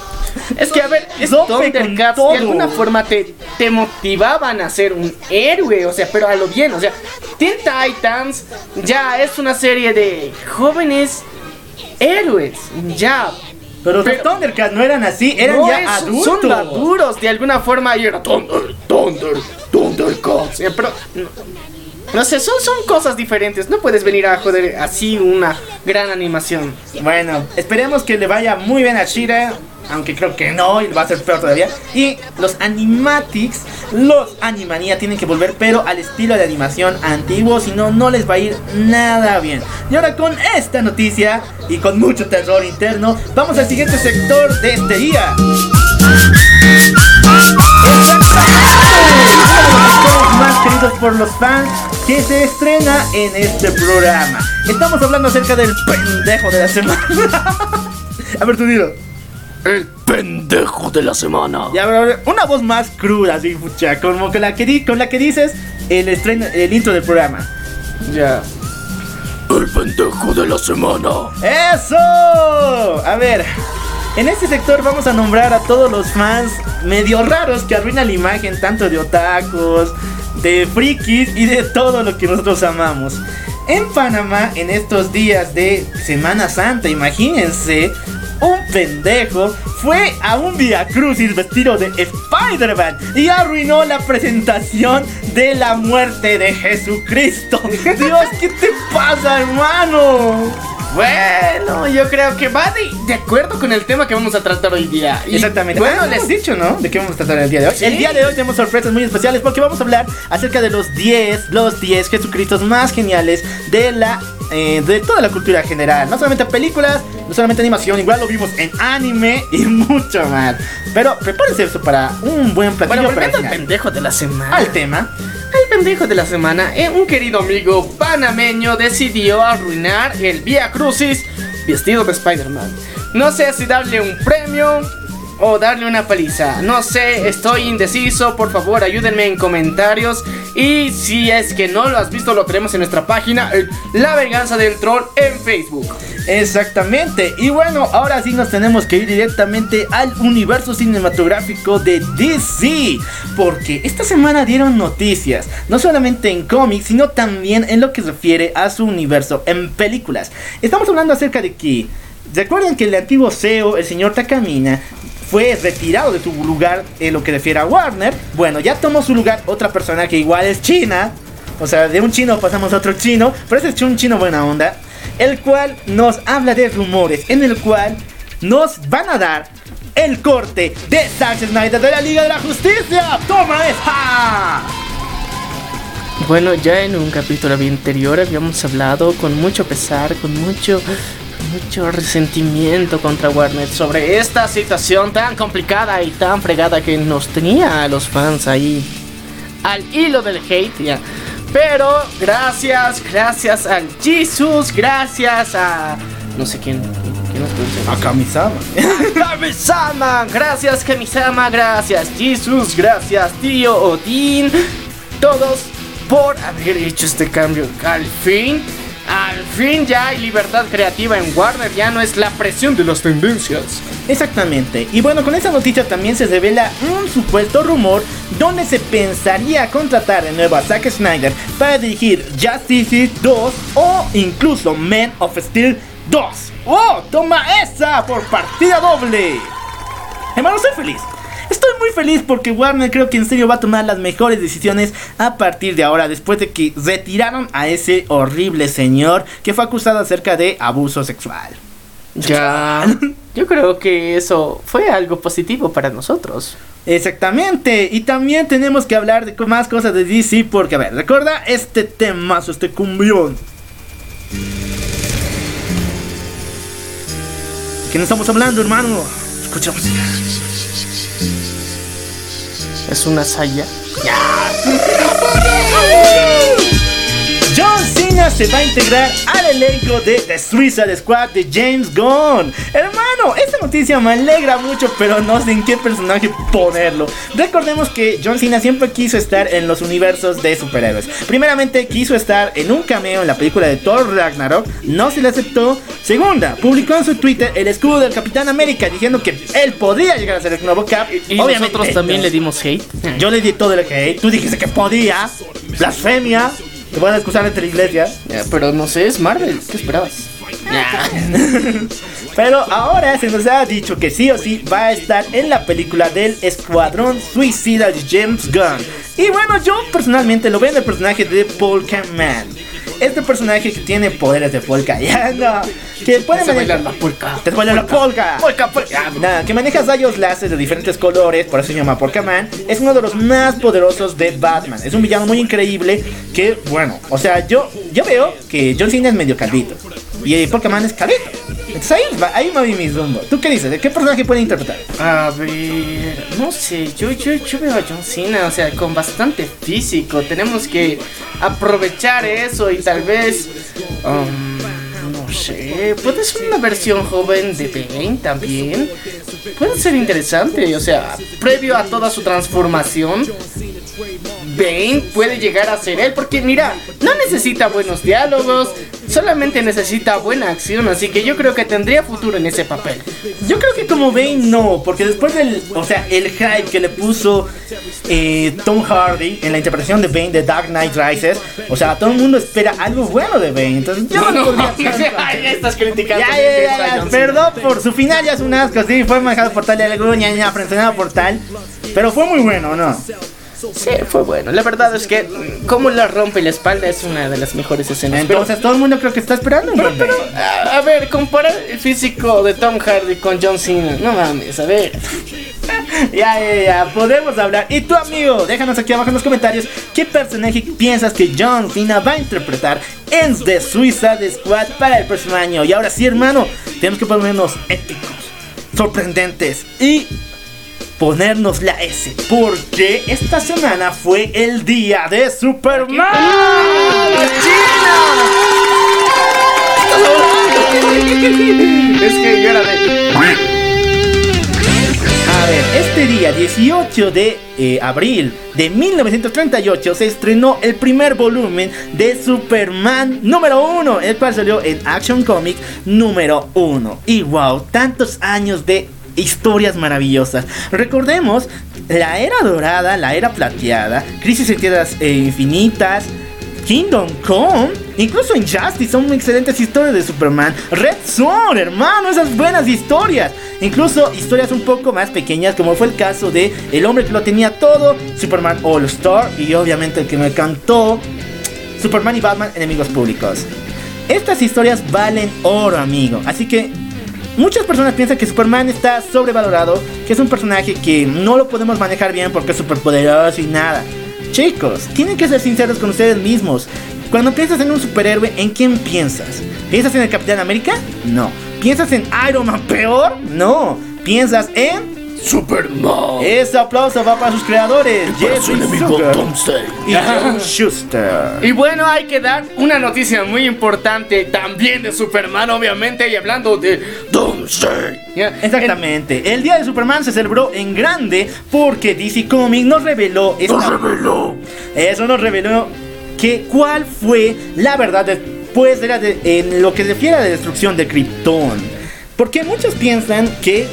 Es que a ver, es Thundercats de alguna forma te, te motivaban a ser un héroe, o sea, pero a lo bien, o sea, Teen Titans ya es una serie de jóvenes héroes, ya. Pero, Pero- los Thundercats no eran así, eran No ya es- adultos. Son maduros de alguna forma y era Thunder, Thunder, Thundercats. Pero no, sé, son, son cosas diferentes. No puedes venir a joder así una gran animación. Bueno, esperemos que le vaya muy bien a Shira. Aunque creo que no, y va a ser peor todavía. Y los Animatics, los Animania tienen que volver, pero al estilo de animación antiguo, si no, no les va a ir nada bien. Y ahora con esta noticia y con mucho terror interno, vamos al siguiente sector de este día. Queridos por los fans que se estrena en este programa. Estamos hablando acerca del pendejo de la semana. A ver, tú dilo. El pendejo de la semana. Ya, a ver, a ver, una voz más cruda, así, pucha, como con la que, di- con la que dices el estreno, el intro del programa. Ya. El pendejo de la semana. ¡Eso! A ver, en este sector vamos a nombrar a todos los fans medio raros que arruinan la imagen tanto de otakus, de frikis y de todo lo que nosotros amamos. En Panamá, en estos días de Semana Santa, imagínense, un pendejo fue a un Via Crucis vestido de Spider-Man y arruinó la presentación de la muerte de Jesucristo. Dios, ¿qué te pasa, hermano? Bueno, yo creo que va de, de acuerdo con el tema que vamos a tratar hoy día. Y, Exactamente. Bueno, Bueno, les he dicho, ¿no? De qué vamos a tratar el día de hoy. Sí. El día de hoy tenemos sorpresas muy especiales porque vamos a hablar acerca de los 10, los 10 Jesucristos más geniales de la eh, de toda la cultura general. No solamente películas, no solamente animación, igual lo vimos en anime y mucho más. Pero prepárense eso para un buen platillo Bueno, para el pendejo de la semana. Al tema. El pendejo de la semana, eh, un querido amigo panameño decidió arruinar el Via Crucis vestido de Spider-Man. No sé si darle un premio o darle una paliza. No sé, estoy indeciso. Por favor, ayúdenme en comentarios. Y si es que no lo has visto, lo tenemos en nuestra página, el La Venganza del Troll en Facebook. Exactamente. Y bueno, ahora sí nos tenemos que ir directamente al universo cinematográfico de DC. Porque esta semana dieron noticias, no solamente en cómics, sino también en lo que se refiere a su universo en películas. Estamos hablando acerca de que, recuerden que el antiguo CEO, el señor Takamina, fue retirado de su lugar en lo que refiere a Warner. Bueno, ya tomó su lugar otra persona que igual es China. O sea, de un chino pasamos a otro chino, pero ese es un chino buena onda, el cual nos habla de rumores, en el cual nos van a dar el corte de Zack Snyder de la Liga de la Justicia. ¡Toma esa! Bueno, ya en un capítulo anterior habíamos hablado con mucho pesar, con mucho, mucho resentimiento contra Warner sobre esta situación tan complicada y tan fregada que nos tenía a los fans ahí al hilo del hate, ya. Pero gracias, gracias al Jesus, gracias a no sé quién, quién nos pronuncia? A Kamisama. Kamisama, gracias Kamisama, gracias Jesus, gracias tío Odín, todos por haber hecho este cambio. Al fin, al fin ya hay libertad creativa en Warner, ya no es la presión de las tendencias. Exactamente. Y bueno, con esta noticia también se revela un supuesto rumor donde se pensaría contratar de nuevo a Zack Snyder para dirigir Justice League 2 o incluso Man of Steel 2. ¡Oh! ¡Toma esa por partida doble! Hermano, soy feliz. Estoy muy feliz porque Warner creo que en serio va a tomar las mejores decisiones a partir de ahora, después de que retiraron a ese horrible señor que fue acusado acerca de abuso sexual. Ya. Yo creo que eso fue algo positivo para nosotros. Exactamente, y también tenemos que hablar de más cosas de DC porque, a ver, recuerda este temazo, este cumbión. ¿Quién estamos hablando, hermano? Escuchamos. Es una saya. John Cena se va a integrar al elenco de The Suicide Squad de James Gunn. Hermano, esta noticia me alegra mucho, pero no sé en qué personaje ponerlo. Recordemos que John Cena siempre quiso estar en los universos de superhéroes. Primeramente, quiso estar en un cameo en la película de Thor Ragnarok, no se le aceptó. Segunda, publicó en su Twitter el escudo del Capitán América diciendo que él podría llegar a ser el nuevo Cap. Y nosotros también no. le dimos hate. Yo le di todo el hate. Tú dijiste que podía. Blasfemia. Te van a excusar ante la iglesia. Ya, pero no sé, es Marvel. ¿Qué esperabas? Pero ahora se nos ha dicho que sí o sí va a estar en la película del Escuadrón Suicida de James Gunn. Y bueno, yo personalmente lo veo en el personaje de Polka Man. Este personaje que tiene poderes de polka, ya no. Que puede Se manejar la polka. Te la polka. Polka, polka. Nada, que maneja rayos láser de diferentes colores, por eso se llama Polka Man. Es uno de los más poderosos de Batman. Es un villano muy increíble que, bueno, o sea, yo, yo veo que John Cena es medio calvito. Y Polka Man es calvito. Entonces ahí, ahí me vi mi rumbo. ¿Tú qué dices? ¿De qué personaje puede interpretar? A ver, no sé, yo, yo, yo veo a John Cena, o sea, con bastante físico. Tenemos que aprovechar eso y tal vez, um, no sé, puede ser una versión joven de Bane también. Puede ser interesante, o sea, previo a toda su transformación. Bane puede llegar a ser él, porque mira, no necesita buenos diálogos, solamente necesita buena acción, así que yo creo que tendría futuro en ese papel. Yo creo que como Bane no, porque después del, o sea, el hype que le puso eh, Tom Hardy en la interpretación de Bane de Dark Knight Rises, o sea, todo el mundo espera algo bueno de Bane, entonces yo no. Ay, ya estás criticando. Ya, ya, ya, ya, perdón por su final, ya es un asco, sí, fue manejado por tal y algo, ña, ña, frencionado por tal, pero fue muy bueno, ¿no? Sí, fue bueno. La verdad es que cómo la rompe la espalda es una de las mejores escenas. Pero- Entonces todo el mundo creo que está esperando un pero, pero, a, a ver, comparar el físico de Tom Hardy con John Cena. No mames, a ver. Ya, ya, ya, podemos hablar. Y tú, amigo, déjanos aquí abajo en los comentarios qué personaje piensas que John Cena va a interpretar en The Suicide Squad para el próximo año. Y ahora sí, hermano, tenemos que ponernos épicos, sorprendentes y ponernos la S. Porque esta semana fue el día de Superman. Es que yo era de. A ver, este día 18 de eh, abril de 1938 se estrenó el primer volumen de Superman número 1, el cual salió en Action Comic número 1. Y wow, tantos años de historias maravillosas. Recordemos la era dorada, la era plateada, Crisis en Tierras eh, Infinitas. Kingdom Come, incluso Injustice son excelentes historias de Superman. Red Son, hermano, esas buenas historias. Incluso historias un poco más pequeñas, como fue el caso de El hombre que lo tenía todo, Superman All Star y obviamente el que me cantó, Superman y Batman enemigos públicos. Estas historias valen oro, amigo. Así que muchas personas piensan que Superman está sobrevalorado, que es un personaje que no lo podemos manejar bien porque es superpoderoso y nada. Chicos, tienen que ser sinceros con ustedes mismos. Cuando piensas en un superhéroe, ¿en quién piensas? ¿Piensas en el Capitán América? No. ¿Piensas en Iron Man peor? No. ¿Piensas en Superman. ese aplauso va para sus creadores, Jeffrey enemigo y John Schuster. Y bueno, hay que dar una noticia muy importante también de Superman, obviamente, y hablando de Doomsday. Exactamente, el día de Superman se celebró en grande porque DC Comics nos reveló esta- reveló. eso nos reveló que cuál fue la verdad después de la de- en lo que se refiere a la destrucción de Krypton. Porque muchos piensan que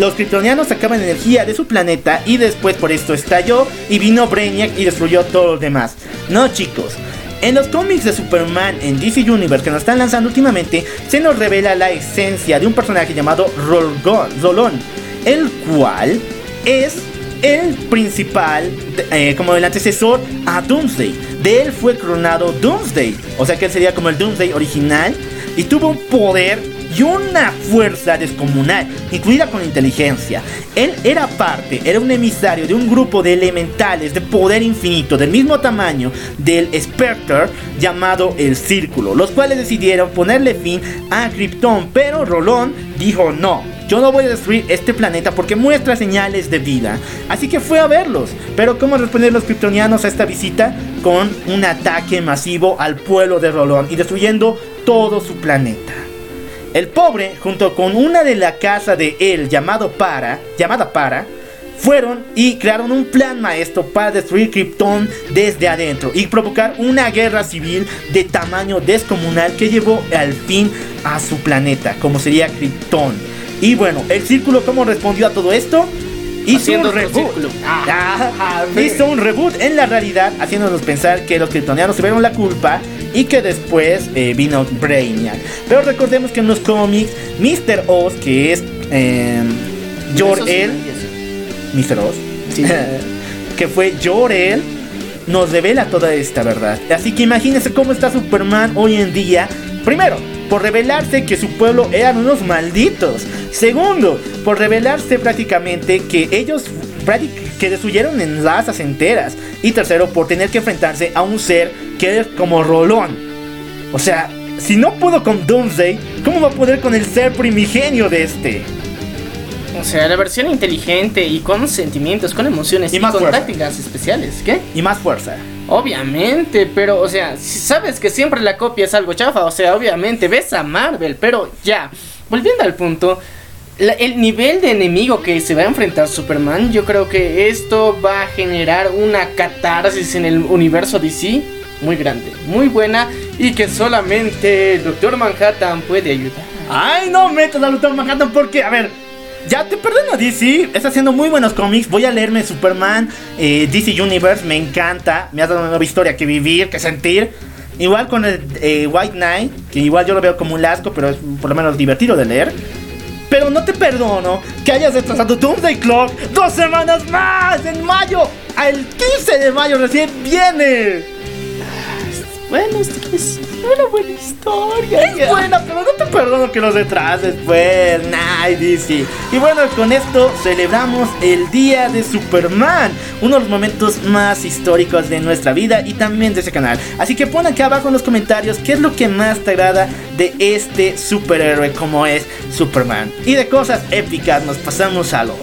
los kryptonianos sacaban energía de su planeta y después por esto estalló y vino Brainiac y destruyó todo lo demás. No, chicos. En los cómics de Superman en DC Universe que nos están lanzando últimamente, se nos revela la esencia de un personaje llamado Rolón, el cual es el principal, eh, como el antecesor a Doomsday. De él fue coronado Doomsday, o sea que él sería como el Doomsday original y tuvo un poder y una fuerza descomunal, incluida con inteligencia. Él era parte, era un emisario de un grupo de elementales de poder infinito del mismo tamaño del Spectre llamado el Círculo, los cuales decidieron ponerle fin a Krypton, pero Rolón dijo no. Yo no voy a destruir este planeta porque muestra señales de vida. Así que fue a verlos. Pero ¿cómo responder los kryptonianos a esta visita? Con un ataque masivo al pueblo de Rolón y destruyendo todo su planeta. El pobre, junto con una de la casa de él llamado Para, llamada Para, fueron y crearon un plan maestro para destruir Krypton desde adentro y provocar una guerra civil de tamaño descomunal que llevó al fin a su planeta, como sería Krypton. Y bueno, el círculo, ¿cómo respondió a todo esto? Hizo un reboot. Ah, Ah, hizo un reboot en la realidad, haciéndonos pensar que los kryptonianos tuvieron la culpa y que después eh, vino Brainiac. Pero recordemos que en los cómics, Mr. Oz, que es eh, Jor-El, Mr. Oz, que fue Jor-El, nos revela toda esta verdad. Así que imagínense cómo está Superman hoy en día. Primero, por revelarse que su pueblo eran unos malditos. Segundo, por revelarse prácticamente que ellos que destruyeron en razas enteras. Y tercero, por tener que enfrentarse a un ser que es como Rolón. O sea, si no pudo con Doomsday, ¿cómo va a poder con el ser primigenio de este? O sea, la versión inteligente y con sentimientos, con emociones Y y, más con fuerza. tácticas especiales. ¿Qué? Y más fuerza. Obviamente, pero, o sea, sabes que siempre la copia es algo chafa, o sea, obviamente ves a Marvel, pero ya, volviendo al punto, la- el nivel de enemigo que se va a enfrentar Superman, yo creo que esto va a generar una catarsis en el universo DC muy grande, muy buena y que solamente el Doctor Manhattan puede ayudar. Ay, no metas a Doctor Manhattan porque, a ver, ya te perdono DC, está haciendo muy buenos cómics, voy a leerme Superman, eh, DC Universe, me encanta, me ha dado una nueva historia que vivir, que sentir. Igual con el eh, White Knight, que igual yo lo veo como un asco, pero es por lo menos divertido de leer. Pero no te perdono que hayas retrasado Doomsday Clock dos semanas más en mayo. Al 15 de mayo recién viene. Bueno, esto es una buena historia. Es buena, pero no te perdono que los retrases, pues. Nah, DC. Y bueno, con esto celebramos el Día de Superman. Uno de los momentos más históricos de nuestra vida y también de este canal. Así que pon aquí abajo en los comentarios qué es lo que más te agrada de este superhéroe como es Superman. Y de cosas épicas nos pasamos a lo.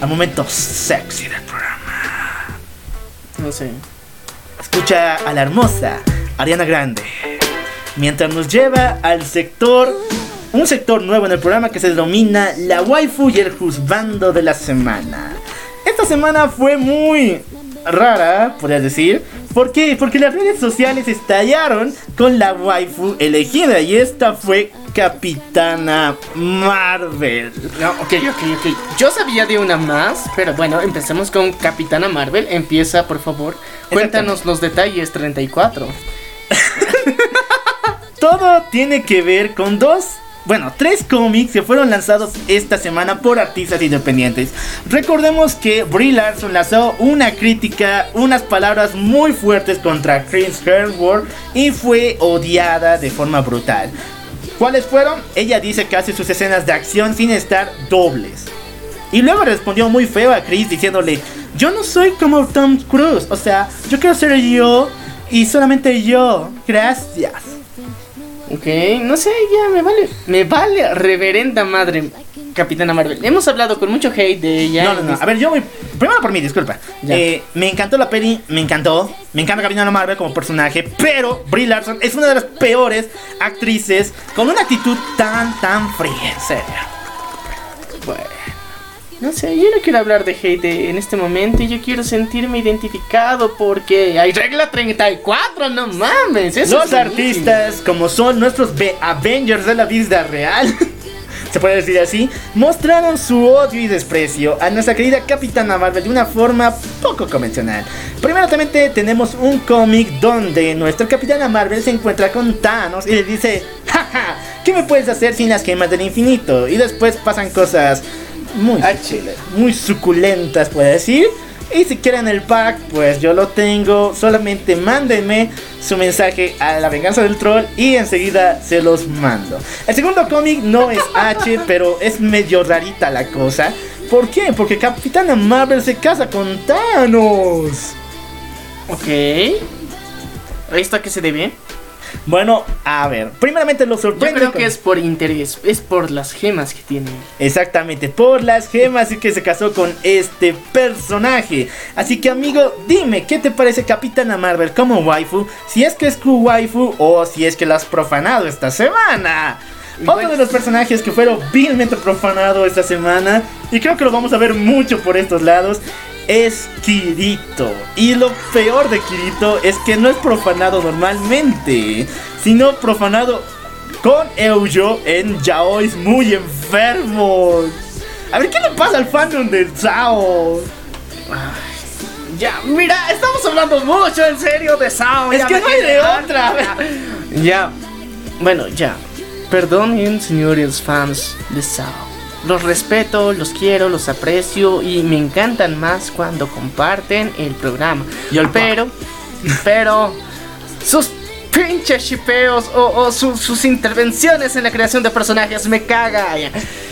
Al momento sexy del programa. No sé. Escucha a la hermosa Ariana Grande. Mientras nos lleva al sector, un sector nuevo en el programa que se denomina la waifu y el juzgando de la semana. Esta semana fue muy rara, podrías decir. ¿Por qué? Porque las redes sociales estallaron con la waifu elegida y esta fue Capitana Marvel. No, ok, ok, ok. Yo sabía de una más, pero bueno, empecemos con Capitana Marvel. Empieza, por favor. Cuéntanos los detalles 34. Todo tiene que ver con dos, bueno, tres cómics que fueron lanzados esta semana por artistas independientes. Recordemos que Brie Larson lanzó una crítica, unas palabras muy fuertes contra Chris Hemsworth y fue odiada de forma brutal. ¿Cuáles fueron? Ella dice que hace sus escenas de acción sin estar dobles. Y luego respondió muy feo a Chris diciéndole, yo no soy como Tom Cruise, o sea, yo quiero ser yo y solamente yo. Gracias. Ok, no sé, ya me vale. Me vale, reverenda madre. Capitana Marvel. Hemos hablado con mucho hate de ella. No, no, no. A ver, yo voy. Primero por mí, disculpa. Eh, me encantó la peli, me encantó. Me encanta Capitana Marvel como personaje. Pero Brie Larson es una de las peores actrices con una actitud tan, tan fría. En serio. Bueno, no sé, yo no quiero hablar de hate en este momento. Yo quiero sentirme identificado porque hay regla 34, no mames. Eso Los es artistas, como son nuestros Avengers de la vida real, se puede decir así, mostraron su odio y desprecio a nuestra querida Capitana Marvel de una forma poco convencional. Primeramente tenemos un cómic donde nuestra Capitana Marvel se encuentra con Thanos y le dice, jaja, ¿qué me puedes hacer sin las gemas del infinito? Y después pasan cosas Muy, Ah, chile. muy suculentas, puedo decir. Y si quieren el pack, pues yo lo tengo. Solamente mándenme su mensaje a la venganza del troll y enseguida se los mando. El segundo cómic no es H, pero es medio rarita la cosa. ¿Por qué? Porque Capitana Marvel se casa con Thanos. Ok. ¿Esto a qué se debe? Bueno, a ver, primeramente lo Yo sorprende. creo con- que es por interés, es por las gemas que tiene. Exactamente, por las gemas y que se casó con este personaje. Así que amigo, dime, ¿qué te parece Capitana Marvel como waifu? Si es que es tu waifu o si es que la has profanado esta semana. Otro de los personajes que fueron vilmente profanado esta semana, y creo que lo vamos a ver mucho por estos lados, es Kirito. Y lo peor de Kirito es que no es profanado normalmente, sino profanado con Eujo en yaois muy enfermos. A ver, ¿qué le pasa al fandom de Sao? Ya, mira, estamos hablando mucho en serio de Sao. Es ya que no hay de otra. Ya, bueno, ya. Perdonen, señores fans de Sao. Los respeto, los quiero, los aprecio y me encantan más cuando comparten el programa. Y pero, pero, sus pinches shipeos o, o su- sus intervenciones en la creación de personajes me cagan.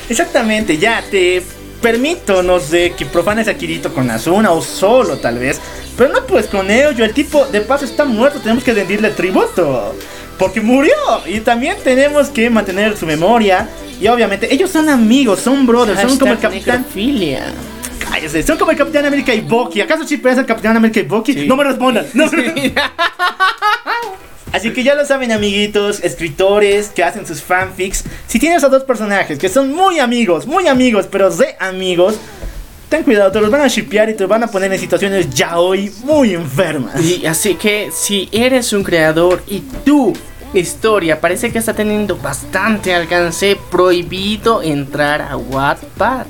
Exactamente, ya te permito, no sé, que profanes a Kirito con Asuna o solo tal vez. Pero no pues con Eujo, el tipo de paso está muerto, tenemos que rendirle tributo. Porque murió y también tenemos que mantener su memoria. Y obviamente ellos son amigos, son brothers, son como el capitán. necrofilia. Cállese, son como el Capitán América y Bucky. ¿Acaso chipeas al Capitán América y Bucky? No me respondan. No me- Así que ya lo saben, amiguitos, escritores que hacen sus fanfics. Si tienes a dos personajes que son muy amigos, muy amigos, pero de amigos, ten cuidado, te los van a shipear y te van a poner en situaciones ya hoy muy enfermas. Y así que si eres un creador y tu historia parece que está teniendo bastante alcance, prohibido entrar a Wattpad.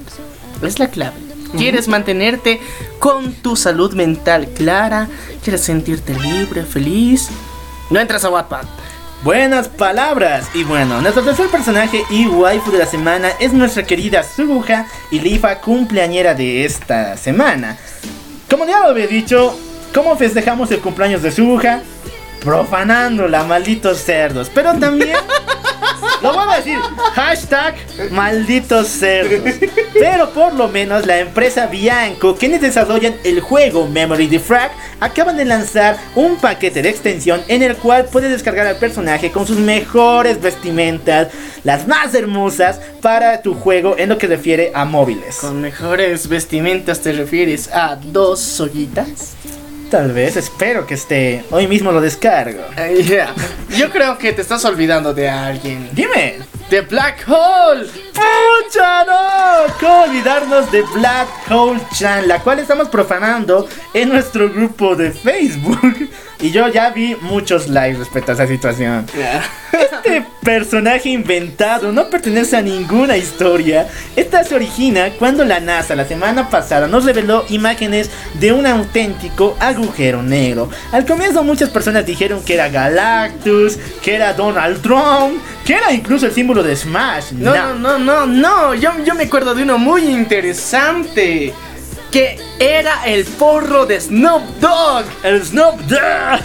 Es la clave. ¿Quieres mantenerte con tu salud mental clara? ¿Quieres sentirte libre, feliz? No entras a Wattpad. Buenas palabras. Y bueno, nuestro tercer personaje y waifu de la semana es nuestra querida Subuja y Lifa cumpleañera de esta semana. Como ya lo había dicho, ¿cómo festejamos el cumpleaños de Subuja? Profanándola, malditos cerdos. Pero también... Lo voy a decir, hashtag malditos cerdos. Pero por lo menos la empresa Bianco, quienes desarrollan el juego Memory Defrag, acaban de lanzar un paquete de extensión en el cual puedes descargar al personaje con sus mejores vestimentas, las más hermosas, para tu juego en lo que refiere a móviles. Con mejores vestimentas te refieres a dos soguitas. Tal vez, espero que esté. Hoy mismo lo descargo. Ay, ya. Yo creo que te estás olvidando de alguien. Dime. De Black Hole. ¡Pucha, no! ¿Cómo olvidarnos de Black Hole Chan? La cual estamos profanando en nuestro grupo de Facebook. Y yo ya vi muchos likes respecto a esa situación. Este personaje inventado no pertenece a ninguna historia. Esta se origina cuando la NASA la semana pasada nos reveló imágenes de un auténtico agujero negro. Al comienzo muchas personas dijeron que era Galactus, que era Donald Trump, que era incluso el símbolo de Smash. No, no, no, no, no. Yo, yo me acuerdo de uno muy interesante. Que era el porro de Snoop Dogg. El Snoop Dogg.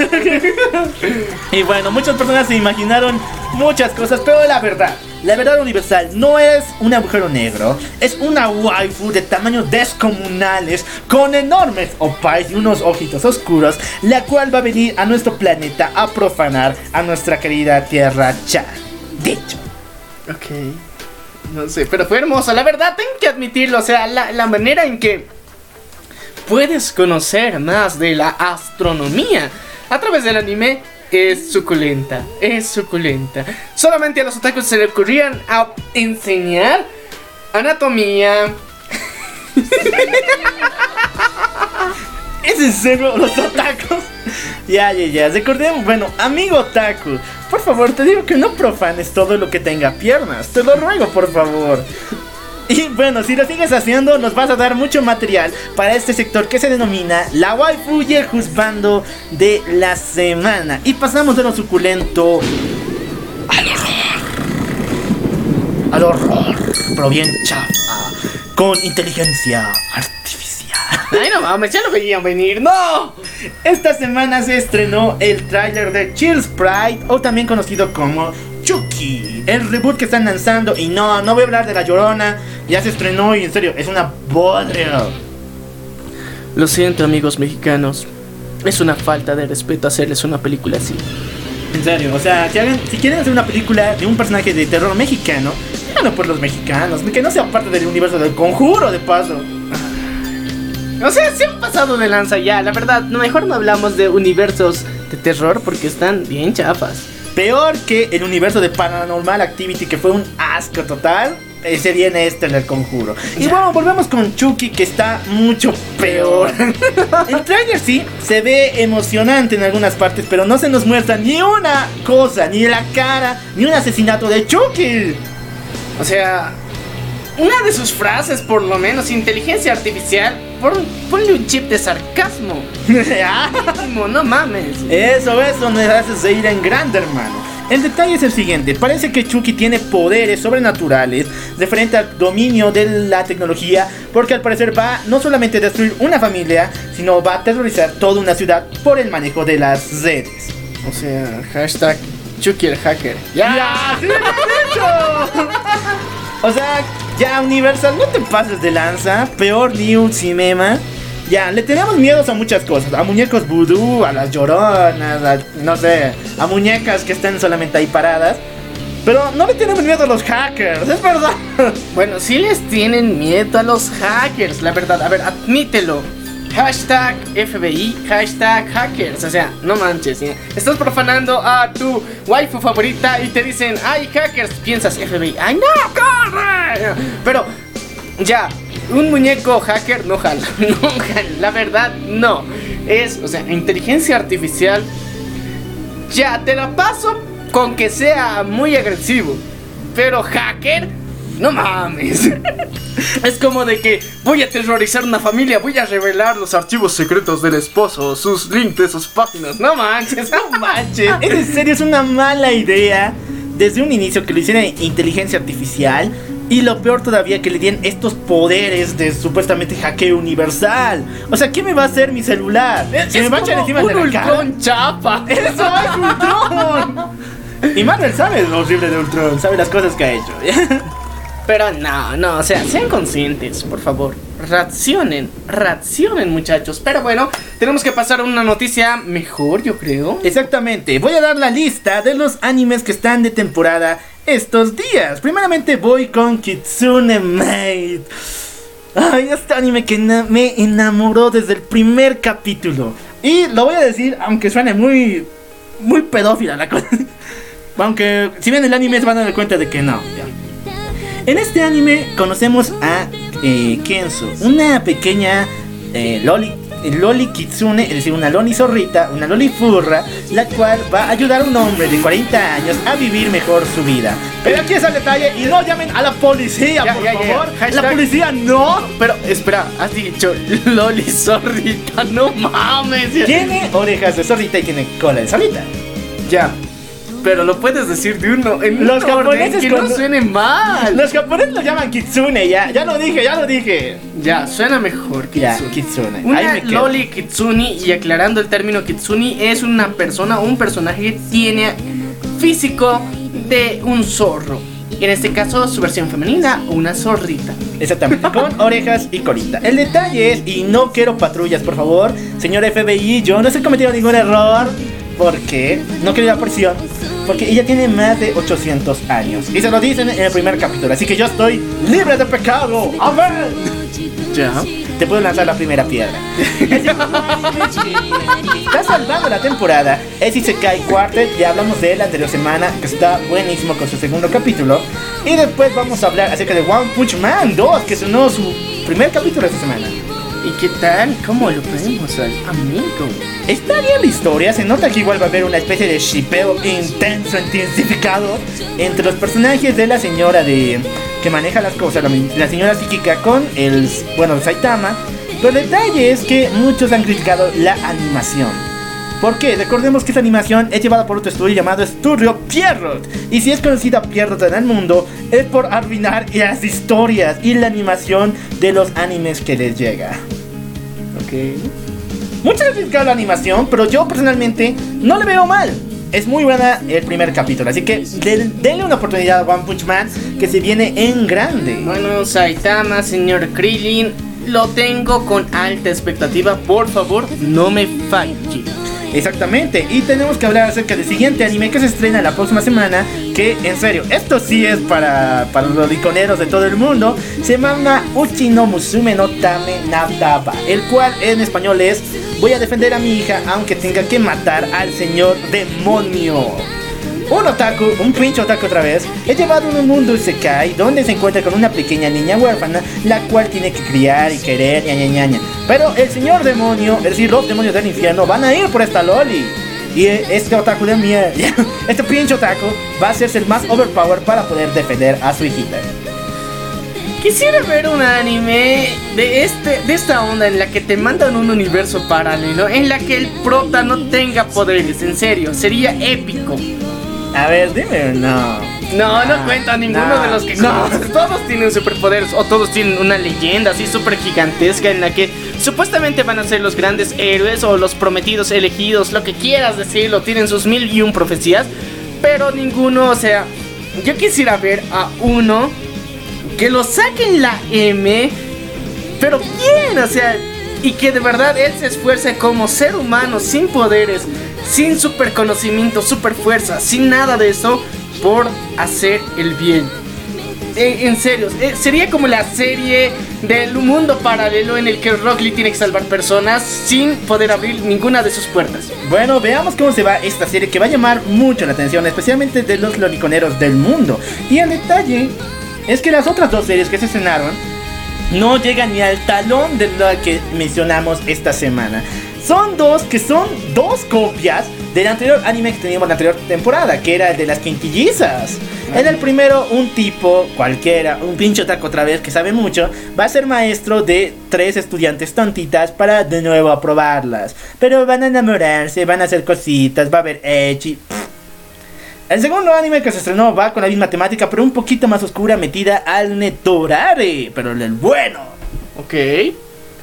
y bueno, muchas personas se imaginaron muchas cosas, pero la verdad, la verdad universal no es un agujero negro, es una waifu de tamaños descomunales, con enormes opais y unos ojitos oscuros, la cual va a venir a nuestro planeta a profanar a nuestra querida Tierra Chan. Dicho. Ok. No sé, pero fue hermoso. La verdad, tengo que admitirlo. O sea, la, la manera en que puedes conocer más de la astronomía a través del anime es suculenta. Es suculenta. Solamente a los otakus se le ocurrían a enseñar anatomía. ¿Es en serio los otakus? Ya, ya, ya. Recordemos, bueno, amigo otaku, por favor, te digo que no profanes todo lo que tenga piernas. Te lo ruego, por favor. Y bueno, si lo sigues haciendo, nos vas a dar mucho material para este sector que se denomina la waifu y el juzbando de la semana. Y pasamos de lo suculento al horror. Al horror, pero bien chafa. con inteligencia artificial. Ay, no mames, ya lo veían venir. ¡No! Esta semana se estrenó el tráiler de Chill Sprite, o también conocido como Chucky, el reboot que están lanzando. Y no, no voy a hablar de La Llorona, ya se estrenó y en serio, es una bodria. Lo siento, amigos mexicanos. Es una falta de respeto hacerles una película así. En serio, o sea, si, hagan- si quieren hacer una película de un personaje de terror mexicano, háganlo por los mexicanos, que no sea parte del universo del conjuro de paso. O sea, se han pasado de lanza ya, la verdad. Mejor no hablamos de universos de terror porque están bien chafas. Peor que el universo de Paranormal Activity, que fue un asco total. eh, Se viene este en el conjuro. Y bueno, volvemos con Chucky, que está mucho peor. el trailer sí se ve emocionante en algunas partes, pero no se nos muestra ni una cosa, ni la cara, ni un asesinato de Chucky. O sea, una de sus frases, por lo menos, inteligencia artificial, pon- ponle un chip de sarcasmo. No mames. Eso, eso nos hace reír en grande, hermano. El detalle es el siguiente, parece que Chucky tiene poderes sobrenaturales referente al dominio de la tecnología, porque al parecer va no solamente a destruir una familia, sino va a aterrorizar toda una ciudad por el manejo de las redes. O sea, hashtag Chucky el hacker. ¡Ya! ¡Sí lo has dicho! O sea, ya Universal, no te pases de lanza, peor ni un cinema. Ya, le tenemos miedos a muchas cosas, a muñecos vudú, a las lloronas, a, no sé, a muñecas que estén solamente ahí paradas. Pero no le tenemos miedo a los hackers, es verdad. Bueno, sí les tienen miedo a los hackers, la verdad. A ver, admítelo. Hashtag FBI, hashtag hackers. O sea, no manches. ¿sí? Estás profanando a tu waifu favorita y te dicen, ay, hackers. Piensas FBI, ay, no, corre. Pero, ya, un muñeco hacker no jala. No jala. La verdad, no. Es, o sea, inteligencia artificial. Ya, te la paso con que sea muy agresivo. Pero hacker, no mames. es como de que voy a aterrorizar una familia, voy a revelar los archivos secretos del esposo, sus links de sus páginas. No manches, no manches. Es en serio, es una mala idea desde un inicio que lo hiciera inteligencia artificial. Y lo peor todavía que le den estos poderes de supuestamente hackeo universal. O sea, ¿qué me va a hacer mi celular? ¿Se me va a echar encima un de la cara? Ultron chapa. ¡Eso es Ultron! Y Marvel sabe lo horrible de Ultron, sabe las cosas que ha hecho. Pero no, no, o sea, sean conscientes, por favor. Racionen, racionen, muchachos. Pero bueno, tenemos que pasar a una noticia mejor, yo creo. Exactamente, voy a dar la lista de los animes que están de temporada estos días. Primeramente voy con Kitsune Maid. Ay, este anime que me enamoró desde el primer capítulo. Y lo voy a decir, aunque suene muy, muy pedófila la cosa. Aunque si ven el anime se van a dar cuenta de que no. ya. En este anime conocemos a eh, Kenzo, una pequeña eh, loli, loli kitsune, es decir, una loli zorrita, una loli furra, la cual va a ayudar a un hombre de 40 años a vivir mejor su vida. Pero aquí está el detalle y no llamen a la policía, Ya, por ya, favor. ya. La policía no. Pero espera, has dicho Loli zorrita, no mames. Tiene orejas de zorrita y tiene cola de zorrita. Ya. Pero lo puedes decir de uno en Los un orden japoneses que no suene mal. Los japoneses lo llaman kitsune, ya, ya lo dije, ya lo dije. Ya, suena mejor Ya, Kitsune. kitsune. Ahí Una me. Loli Kitsune, y aclarando el término Kitsune, es una persona o un personaje que tiene físico de un zorro. En este caso, su versión femenina, una zorrita. Exactamente, con orejas y colita. El detalle es, y no quiero patrullas, por favor, señor FBI, yo no he cometido ningún error. Porque No quiero ir a prisión. Porque ella tiene más de 800 años. Y se lo dicen en el primer capítulo. Así que yo estoy libre de pecado. ¡A ver! Ya. Te puedo lanzar la primera piedra. Está salvando la temporada. Es Isekai Quartet. Ya hablamos de él la anterior semana. Que está buenísimo con su segundo capítulo. Y después vamos a hablar acerca de One Punch Man 2. Que sonó su primer capítulo esta semana. ¿Y qué tal? ¿Cómo lo vemos al amigo? Está bien la historia, se nota que igual va a haber una especie de shipeo intenso, intensificado entre los personajes de la señora de que maneja las cosas, la, la señora psíquica con el bueno Saitama. Pero el detalle es que muchos han criticado la animación. ¿Por qué? Recordemos que esta animación es llevada por otro estudio llamado Estudio Pierrot. Y si es conocida Pierrot en el mundo, es por arruinar las historias y la animación de los animes que les llega. Muchas veces critican la animación, pero yo personalmente no le veo mal. Es muy buena el primer capítulo, así que den- denle una oportunidad a One Punch Man que se viene en grande. Bueno, Saitama, señor Krillin, lo tengo con alta expectativa. Por favor, no me falle. Exactamente, y tenemos que hablar acerca del siguiente anime que se estrena la próxima semana, que en serio, esto sí es para, para los iconeros de todo el mundo, se llama Uchi no Musume no Tame Nadaba, el cual en español es Voy a defender a mi hija aunque tenga que matar al señor demonio. Un otaku, un pinche otaku otra vez, es llevado a un mundo isekai donde se encuentra con una pequeña niña huérfana, la cual tiene que criar y querer, ña, ña, ña, ña. Pero el señor demonio, es decir, los demonios del infierno, van a ir por esta loli. Y eh, este otaku de mierda, este pinche otaku, va a hacerse el más overpower para poder defender a su hijita. Quisiera ver un anime de este de esta onda en la que te mandan un universo paralelo en la que el prota no tenga poderes, en serio, sería épico. A ver, dime, no. No, no Ah, cuenta ninguno no, de los que no. conoces. Todos tienen superpoderes o todos tienen una leyenda así súper gigantesca en la que supuestamente van a ser los grandes héroes o los prometidos elegidos, lo que quieras decirlo, tienen sus mil y un profecías, pero ninguno, o sea, yo quisiera ver a uno que lo saquen la M, pero bien, o sea, y que de verdad él se esfuerce como ser humano, sin poderes, sin super conocimiento, super fuerza, sin nada de eso, por hacer el bien. Eh, en serio, eh, sería como la serie del mundo paralelo en el que Rock Lee tiene que salvar personas sin poder abrir ninguna de sus puertas. Bueno, veamos cómo se va esta serie que va a llamar mucho la atención, especialmente de los loriconeros del mundo. Y el detalle es que las otras dos series que se estrenaron no llegan ni al talón de la que mencionamos esta semana. Son dos que son dos copias del anterior anime que teníamos en la anterior temporada, que era el de las quintillizas. En el primero, un tipo cualquiera, un pinche taco otra vez que sabe mucho, va a ser maestro de tres estudiantes tontitas para de nuevo aprobarlas. Pero van a enamorarse, van a hacer cositas, va a haber echi. El segundo anime que se estrenó va con la misma temática, pero un poquito más oscura, metida al Netorare, pero el bueno. Ok.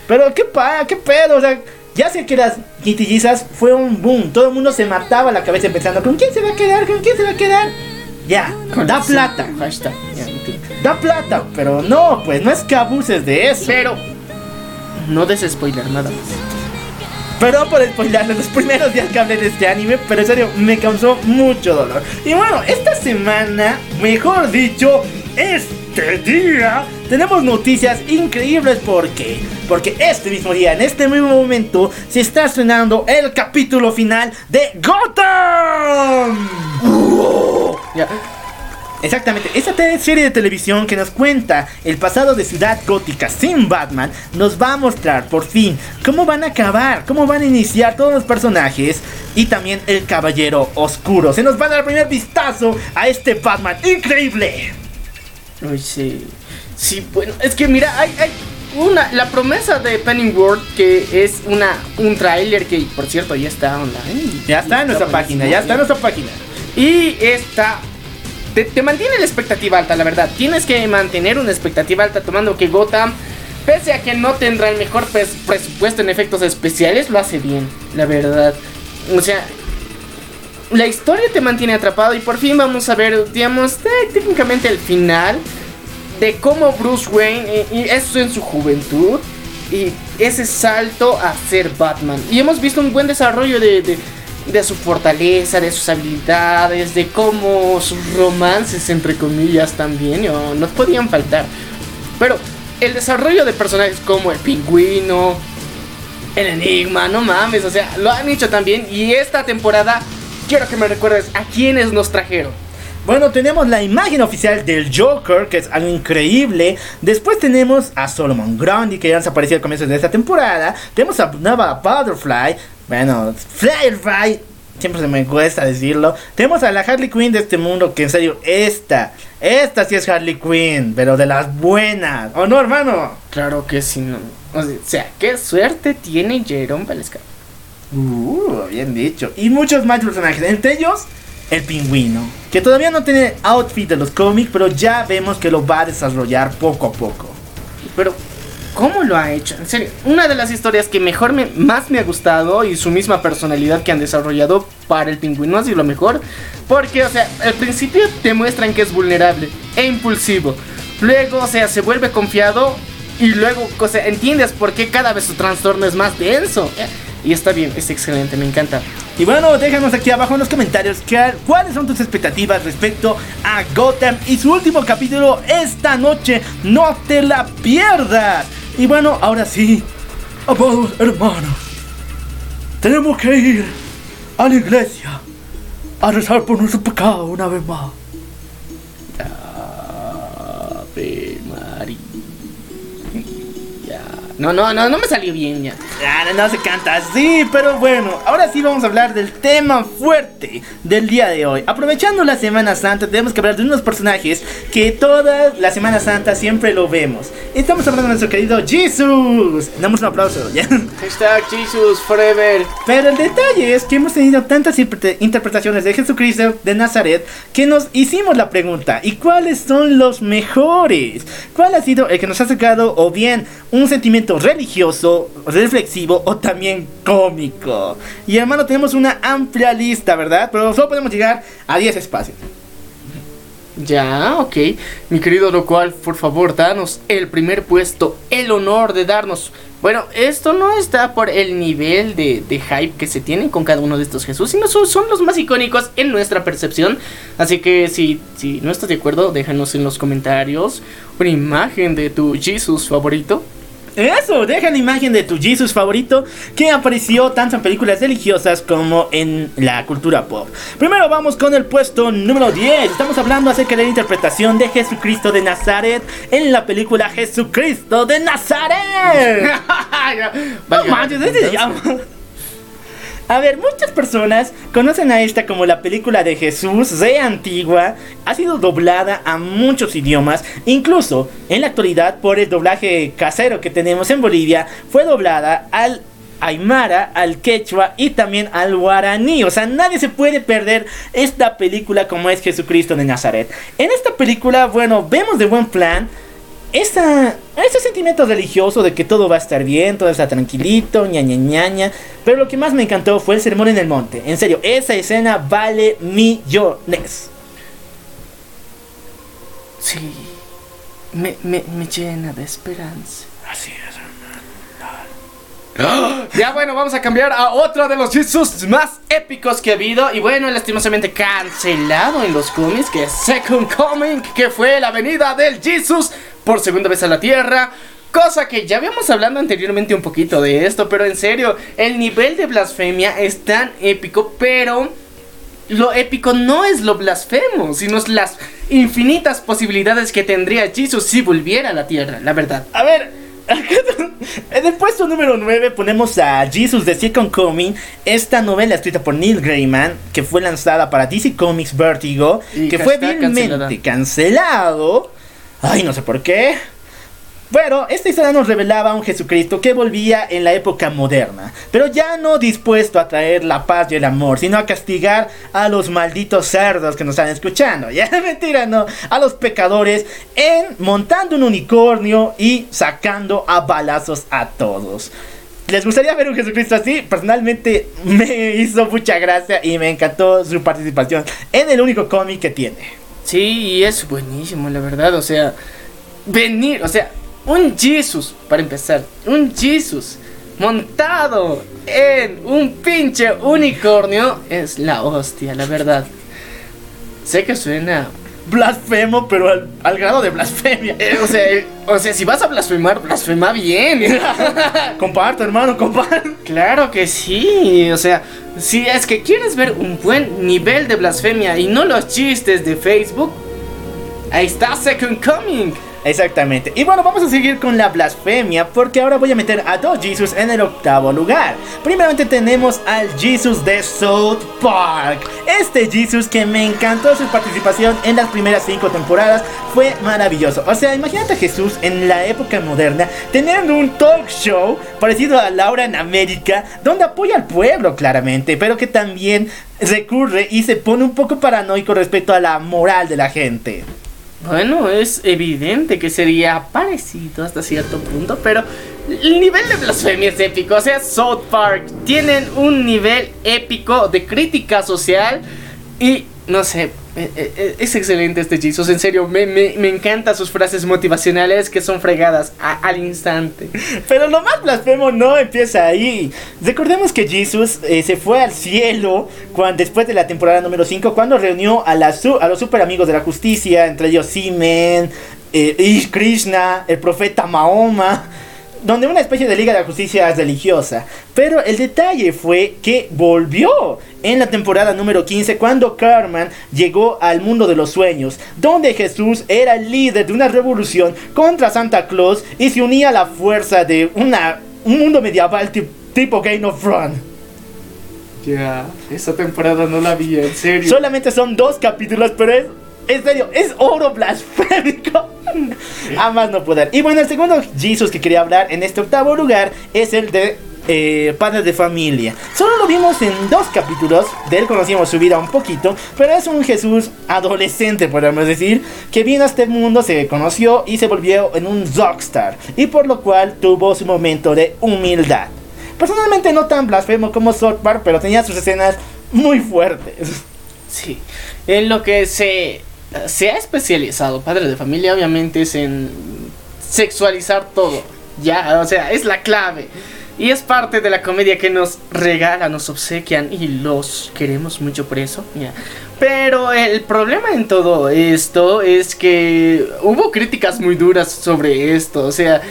Pero qué pa, qué pedo, o sea, ya sé que las quintillizas fue un boom, todo el mundo se mataba la cabeza pensando, ¿con quién se va a quedar? ¿Con quién se va a quedar? Ya, da plata, Hashtag. da plata, pero no, pues no es que abuses de eso. Pero no des spoiler nada más. Perdón por spoilarles los primeros días que hablé de este anime, pero en serio me causó mucho dolor. Y bueno, esta semana, mejor dicho, este día, tenemos noticias increíbles. ¿Por qué? Porque este mismo día, en este mismo momento, se está estrenando el capítulo final de Gotham. Exactamente, esta serie de televisión que nos cuenta el pasado de Ciudad Gótica sin Batman nos va a mostrar por fin cómo van a acabar, cómo van a iniciar todos los personajes y también el Caballero Oscuro. Se nos va a dar el primer vistazo a este Batman increíble. Uy, sí. Sí, bueno, es que mira, hay, hay una, la promesa de Pennyworth que es una, un tráiler que, por cierto, ya está online. Ya está en nuestra página, ya está en nuestra página. Y esta te, te mantiene la expectativa alta, la verdad. Tienes que mantener una expectativa alta tomando que Gotham, pese a que no tendrá el mejor pres- presupuesto en efectos especiales, lo hace bien, la verdad. O sea, la historia te mantiene atrapado y por fin vamos a ver, digamos, técnicamente el final de cómo Bruce Wayne, eh, y eso en su juventud, y ese salto a ser Batman. Y hemos visto un buen desarrollo de, de, su fortaleza, de sus habilidades, de cómo sus romances, entre comillas, también, no, no podían faltar. Pero el desarrollo de personajes como el pingüino, el enigma, no mames, o sea, lo han hecho también. Y esta temporada, quiero que me recuerdes a quienes nos trajeron. Bueno, tenemos la imagen oficial del Joker, que es algo increíble. Después tenemos a Solomon Grundy, que ya nos apareció al comienzo de esta temporada. Tenemos a Nova Butterfly. Bueno, Firefly. Siempre se me cuesta decirlo. Tenemos a la Harley Quinn de este mundo, que en serio, esta. Esta sí es Harley Quinn, pero de las buenas. ¿O no, hermano? Claro que sí, no. O sea, qué suerte tiene Jerome Valesca. Uh, bien dicho. Y muchos más personajes, entre ellos el pingüino, que todavía no tiene outfit de los cómics, pero ya vemos que lo va a desarrollar poco a poco. Pero, ¿cómo lo ha hecho? En serio, una de las historias que mejor me, más me ha gustado y su misma personalidad que han desarrollado para el pingüino ha sido lo mejor. Porque, o sea, al principio te muestran que es vulnerable e impulsivo. Luego, o sea, se vuelve confiado y luego, o sea, entiendes por qué cada vez su trastorno es más denso. Y está bien, es excelente, me encanta. Y bueno, déjanos aquí abajo en los comentarios cuáles son tus expectativas respecto a Gotham y su último capítulo esta noche. No te la pierdas. Y bueno, ahora sí, Amados hermanos, tenemos que ir a la iglesia a rezar por nuestro pecado una vez más. No, no, no, no me salió bien ya. Ah, no, no se canta así, pero bueno, ahora sí vamos a hablar del tema fuerte del día de hoy. Aprovechando la Semana Santa, tenemos que hablar de unos personajes que toda la Semana Santa siempre lo vemos. Estamos hablando de nuestro querido Jesus. Damos un aplauso, ¿ya? Hashtag Jesus Forever. Pero el detalle es que hemos tenido tantas interpretaciones de Jesucristo de Nazaret que nos hicimos la pregunta, ¿y cuáles son los mejores? ¿Cuál ha sido el que nos ha sacado o bien un sentimiento religioso, reflexivo o también cómico? Y hermano, tenemos una amplia lista, ¿verdad? Pero solo podemos llegar a 10 espacios. Ya, ok. Mi querido Locual, por favor, danos el primer puesto, el honor de darnos. Bueno, esto no está por el nivel de, hype que se tiene con cada uno de estos Jesús, sino son, son los más icónicos en nuestra percepción. Así que si, si no estás de acuerdo, déjanos en los comentarios una imagen de tu Jesus favorito. Eso, deja la imagen de tu Jesus favorito que apareció tanto en películas religiosas como en la cultura pop. Primero vamos con el puesto número 10. Estamos hablando acerca de la interpretación de Jesucristo de Nazaret en la película Jesucristo de Nazaret. No manches, ese se llama. A ver, muchas personas conocen a esta como la película de Jesús de antigua. Ha sido doblada a muchos idiomas. Incluso en la actualidad, por el doblaje casero que tenemos en Bolivia, fue doblada al aymara, al quechua y también al guaraní. O sea, nadie se puede perder esta película como es Jesucristo de Nazaret. En esta película, bueno, vemos de buen plan esa, ese sentimiento religioso de que todo va a estar bien, todo está tranquilito, ña, ña, ña, ña. Pero lo que más me encantó fue el sermón en el monte. En serio, esa escena vale millones. Sí, me, me, me llena de esperanza. Así es. Ya bueno, vamos a cambiar a otro de los Jesus más épicos que ha habido y bueno, lastimosamente cancelado en los cómics, que es Second Coming, que fue la venida del Jesus por segunda vez a la Tierra. Cosa que ya habíamos hablado anteriormente un poquito de esto, pero en serio, el nivel de blasfemia es tan épico, pero lo épico no es lo blasfemo, sino es las infinitas posibilidades que tendría Jesus si volviera a la Tierra, la verdad. A ver, en el puesto número 9 ponemos a Jesus de Second Coming, esta novela escrita por Neil Gaiman, que fue lanzada para DC Comics Vertigo, Y que fue vilmente cancelado. Ay, no sé por qué. Bueno, esta historia nos revelaba a un Jesucristo que volvía en la época moderna, pero ya no dispuesto a traer la paz y el amor, sino a castigar a los malditos cerdos que nos están escuchando. Ya mentira, no, a los pecadores en montando un unicornio y sacando a balazos a todos. ¿Les gustaría ver un Jesucristo así? Personalmente me hizo mucha gracia y me encantó su participación en el único cómic que tiene. Sí, y es buenísimo, la verdad. O sea, venir, o sea, un Jesus, para empezar, un Jesus montado en un pinche unicornio es la hostia, la verdad. Sé que suena. Blasfemo, pero al, al grado de blasfemia. eh, o sea, eh, o sea, si vas a blasfemar, blasfema bien. comparto, hermano, comparto. claro que sí. O sea, si es que quieres ver un buen nivel de blasfemia y no los chistes de Facebook, ahí está Second Coming. Exactamente. Y bueno, vamos a seguir con la blasfemia porque ahora voy a meter a dos Jesus en el octavo lugar. Primeramente tenemos al Jesus de South Park. Este Jesus que me encantó su participación en las primeras cinco temporadas fue maravilloso. O sea, imagínate a Jesús en la época moderna teniendo un talk show parecido a Laura en América, donde apoya al pueblo claramente, pero que también recurre y se pone un poco paranoico respecto a la moral de la gente. Bueno, es evidente que sería parecido hasta cierto punto, pero el nivel de blasfemia es épico. O sea, South Park tienen un nivel épico de crítica social y no sé, eh, eh, eh, es excelente este Jesus, en serio, me, me, me encantan sus frases motivacionales que son fregadas al instante. Pero lo más blasfemo no empieza ahí. Recordemos que Jesus se fue al cielo cuando, después de la temporada número 5, cuando reunió a, su- a los super amigos de la justicia, entre ellos Simen, eh, Krishna, el profeta Mahoma. Donde una especie de liga de la justicia religiosa. Pero el detalle fue que volvió en la temporada número 15 cuando Carmen llegó al mundo de los sueños, donde Jesús era el líder de una revolución contra Santa Claus y se unía a la fuerza de una, un mundo medieval ti- tipo Game of Thrones. Ya, esa temporada no la vi, en serio. Solamente son dos capítulos, pero es. En serio, es oro blasfémico. A más no poder. Y bueno, el segundo Jesus que quería hablar en este octavo lugar es el de eh, Padres de Familia. Solo lo vimos en dos capítulos. De él conocimos su vida un poquito. Pero es un Jesús adolescente, podemos decir. Que vino a este mundo, se conoció y se volvió en un rockstar. Y por lo cual tuvo su momento de humildad. Personalmente no tan blasfemo como South pero tenía sus escenas muy fuertes. Sí, en lo que se, se ha especializado Padre de Familia obviamente es en sexualizar todo. Ya, o sea, es la clave. Y es parte de la comedia que nos regalan, nos obsequian y los queremos mucho por eso. ya. Pero el problema en todo esto es que hubo críticas muy duras sobre esto. O sea,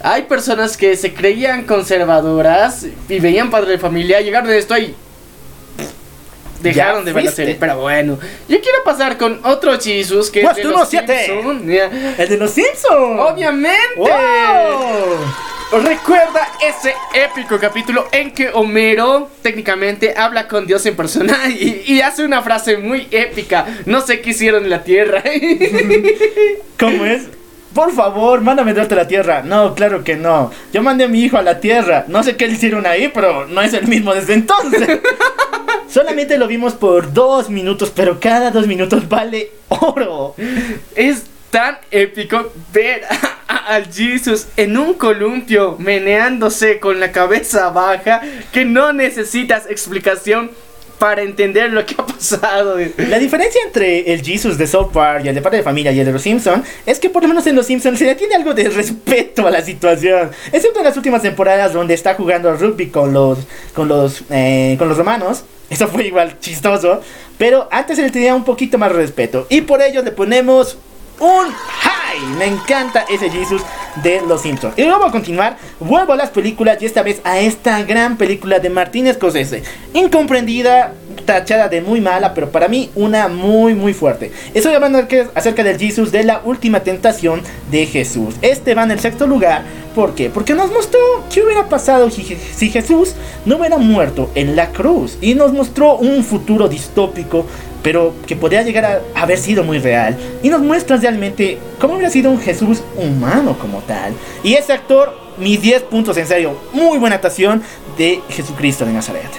hay personas que se creían conservadoras y veían Padre de Familia, llegaron de esto y dejaron Ya de ver la serie. Pero bueno, yo quiero pasar con otro Jesus que es de uno los siete. Simpson, ya. ¡El de los Simpsons! Obviamente. ¡Wow! Recuerda ese épico capítulo en que Homero técnicamente habla con Dios en persona y, y hace una frase muy épica. No sé qué hicieron en la Tierra. ¿Cómo es? Por favor, mándame de vuelta a la Tierra. No, claro que no. Yo mandé a mi hijo a la Tierra. No sé qué le hicieron ahí, pero no es el mismo desde entonces. Solamente lo vimos por dos minutos, pero cada dos minutos vale oro. es tan épico ver al Jesus en un columpio meneándose con la cabeza baja que no necesitas explicación para entender lo que ha pasado. La diferencia entre el Jesus de South Park y el de Padre de Familia y el de los Simpsons es que por lo menos en los Simpsons se le tiene algo de respeto a la situación. Excepto en las últimas temporadas donde está jugando rugby con los, con los, eh, con los romanos. Eso fue igual chistoso. Pero antes se le tenía un poquito más respeto. Y por ello le ponemos un high. Me encanta ese Jesus de Los Simpsons. Y luego a continuar, vuelvo a las películas y esta vez a esta gran película de Martin Scorsese. Incomprendida, tachada de muy mala, pero para mí una muy muy fuerte. Estoy hablando acerca del Jesus de la última tentación de Jesús. Este va en el sexto lugar. ¿Por qué? Porque nos mostró qué hubiera pasado si Jesús no hubiera muerto en la cruz. Y nos mostró un futuro distópico pero que podría llegar a haber sido muy real. Y nos muestra realmente cómo hubiera sido un Jesús humano como tal. Y ese actor, mis 10 puntos en serio, muy buena actuación de Jesucristo de Nazaret.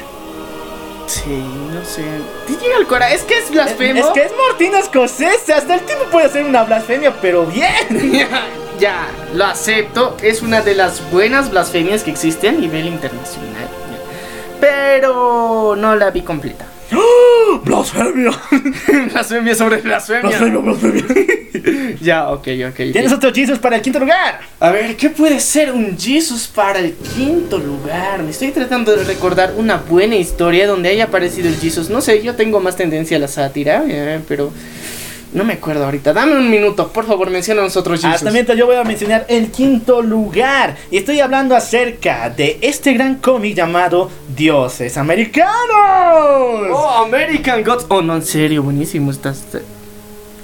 Sí, no sé. Te llega el corazón. Es que es blasfemo. Es que es Martín Scorsese, hasta el tipo puede hacer una blasfemia, pero bien. ya, lo acepto. Es una de las buenas blasfemias que existe a nivel internacional. Pero no la vi completa. Blasfemia. blasfemia sobre blasfemia. Blasfemia, blasfemia. Ya, ok, ok. ok. Tienes otro Jesus para el quinto lugar. A ver, ¿qué puede ser un Jesus para el quinto lugar? Me estoy tratando de recordar una buena historia donde haya aparecido el Jesus. No sé, yo tengo más tendencia a la sátira, eh, pero no me acuerdo ahorita. Dame un minuto, por favor, menciónanos otro Jesus. Hasta mientras yo voy a mencionar el quinto lugar. Y estoy hablando acerca de este gran cómic llamado Dioses Americanos. Oh, American Gods. Oh, no, en serio, buenísimo. Estás.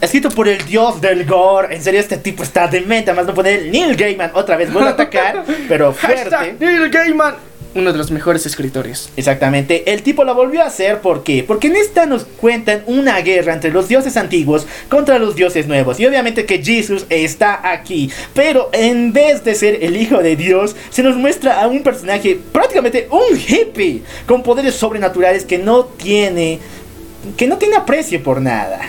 Escrito por el dios del gore. En serio, este tipo está demente. Además, no poner Neil Gaiman otra vez. Vuelve a atacar, pero fuerte. Neil Gaiman. Uno de los mejores escritores. Exactamente, el tipo la volvió a hacer ¿por qué? Porque en esta nos cuentan una guerra entre los dioses antiguos contra los dioses nuevos. Y obviamente que Jesus está aquí. Pero en vez de ser el hijo de Dios, se nos muestra a un personaje, prácticamente un hippie, con poderes sobrenaturales que no tiene. que no tiene aprecio por nada.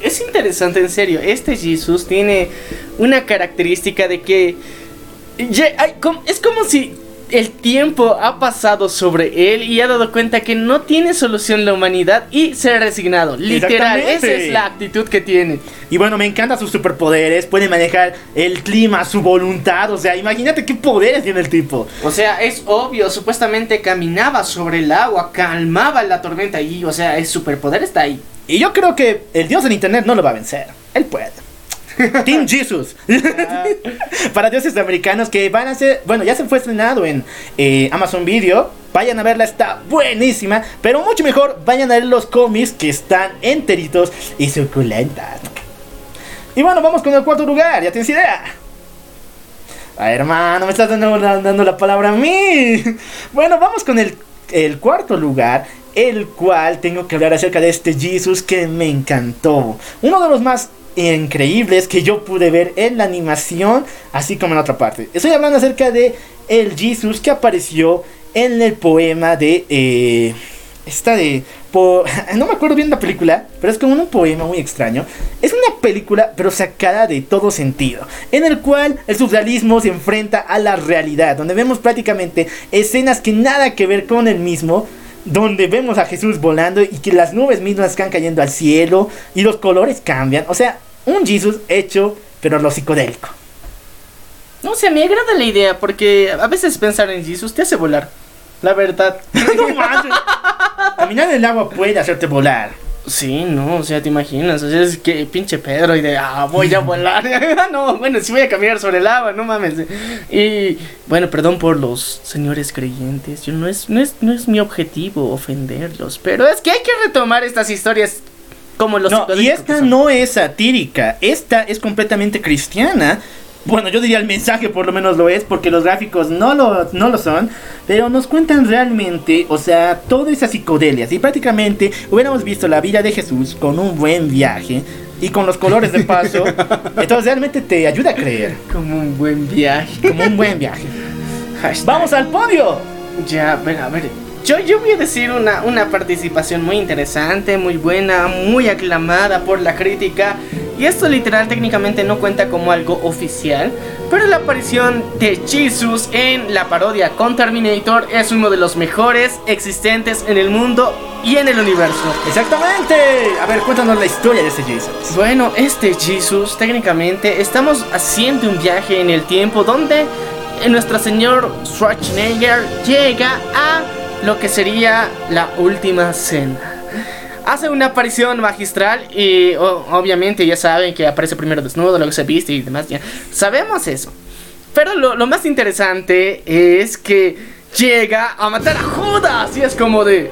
Es interesante, en serio. Este Jesus tiene una característica de que. Es como si el tiempo ha pasado sobre él y ha dado cuenta que no tiene solución la humanidad y se ha resignado. Literal, esa es la actitud que tiene. Y bueno, me encantan sus superpoderes, puede manejar el clima a su voluntad, o sea, imagínate qué poderes tiene el tipo. O sea, es obvio, supuestamente caminaba sobre el agua, calmaba la tormenta y, o sea, el superpoder está ahí. Y yo creo que el dios del internet no lo va a vencer. Él puede. Team Jesus. Para dioses americanos que van a ser. Bueno, ya se fue estrenado en eh, Amazon Video. Vayan a verla, está buenísima. Pero mucho mejor, vayan a ver los cómics que están enteritos y suculentas. Y bueno, vamos con el cuarto lugar. ¿Ya tienes idea? Ah, hermano, me estás dando, dando la palabra a mí. Bueno, vamos con el, el cuarto lugar, el cual tengo que hablar acerca de este Jesus que me encantó. Uno de los más increíbles que yo pude ver en la animación, así como en otra parte. Estoy hablando acerca de el Jesus que apareció en el poema de... eh, esta de... no me acuerdo bien la película, pero es como un poema muy extraño. Es una película, pero sacada de todo sentido, en el cual el surrealismo se enfrenta a la realidad, donde vemos prácticamente escenas que nada que ver con el mismo, donde vemos a Jesús volando y que las nubes mismas están cayendo al cielo y los colores cambian. O sea, un Jesús hecho, pero lo psicodélico. No sé, me agrada la idea porque a veces pensar en Jesus te hace volar. La verdad. no. Caminar en el agua puede hacerte volar. Sí, no, o sea, te imaginas, o sea, es que pinche Pedro y de, ah, voy a volar. no, bueno, sí voy a caminar sobre el agua, no mames. Y bueno, perdón por los señores creyentes, yo no es, no es, no es mi objetivo ofenderlos, pero es que hay que retomar estas historias como los No, y esta no es satírica, esta es completamente cristiana. Bueno, yo diría el mensaje por lo menos lo es, porque los gráficos no lo, no lo son, pero nos cuentan realmente, o sea, toda esa psicodelia. Si prácticamente hubiéramos visto la vida de Jesús con un buen viaje y con los colores de paso, entonces realmente te ayuda a creer, Como un buen viaje. como un buen viaje. Hashtag. ¡Vamos al podio! Ya, bueno, a ver. Yo, yo voy a decir una, una participación muy interesante, muy buena, muy aclamada por la crítica. Y esto literal técnicamente no cuenta como algo oficial. Pero la aparición de Jesus en la parodia con Terminator es uno de los mejores existentes en el mundo y en el universo. Exactamente. A ver, cuéntanos la historia de ese Jesus. Bueno, este Jesus, técnicamente, estamos haciendo un viaje en el tiempo donde nuestro señor Schwarzenegger llega a lo que sería la última cena. Hace una aparición magistral y obviamente ya saben que aparece primero desnudo, luego se viste y demás. Ya sabemos eso. Pero lo, lo más interesante es que llega a matar a Judas y es como de...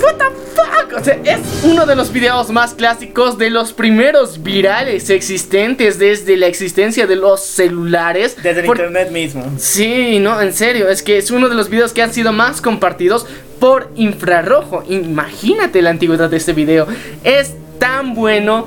What the fuck? O sea, es uno de los videos más clásicos de los primeros virales existentes desde la existencia de los celulares. Desde el Por- internet mismo. Sí, no, en serio, es que es uno de los videos que han sido más compartidos por infrarrojo. Imagínate la antigüedad de este video. Es tan bueno.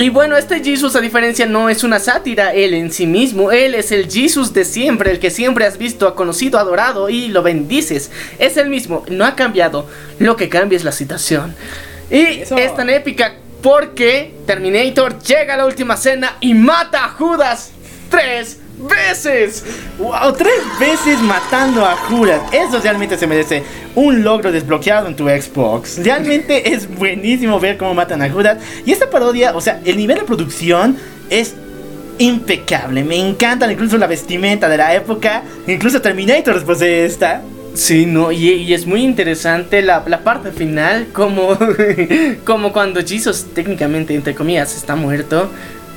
Y bueno, este Jesus a diferencia no es una sátira, él en sí mismo, él es el Jesus de siempre, el que siempre has visto, conocido, adorado y lo bendices. Es el mismo, no ha cambiado, lo que cambia es la situación. Y Eso. es tan épica porque Terminator llega a la última cena y mata a Judas tres veces. Wow, tres veces matando a Judas. Eso realmente se merece un logro desbloqueado en tu Xbox. Realmente es buenísimo ver cómo matan a Judas. Y esta parodia, o sea, el nivel de producción es impecable. Me encanta incluso la vestimenta de la época. Incluso Terminator después de esta. Sí, no, y, y es muy interesante la, la parte final, como, como cuando Jesus técnicamente, entre comillas, está muerto,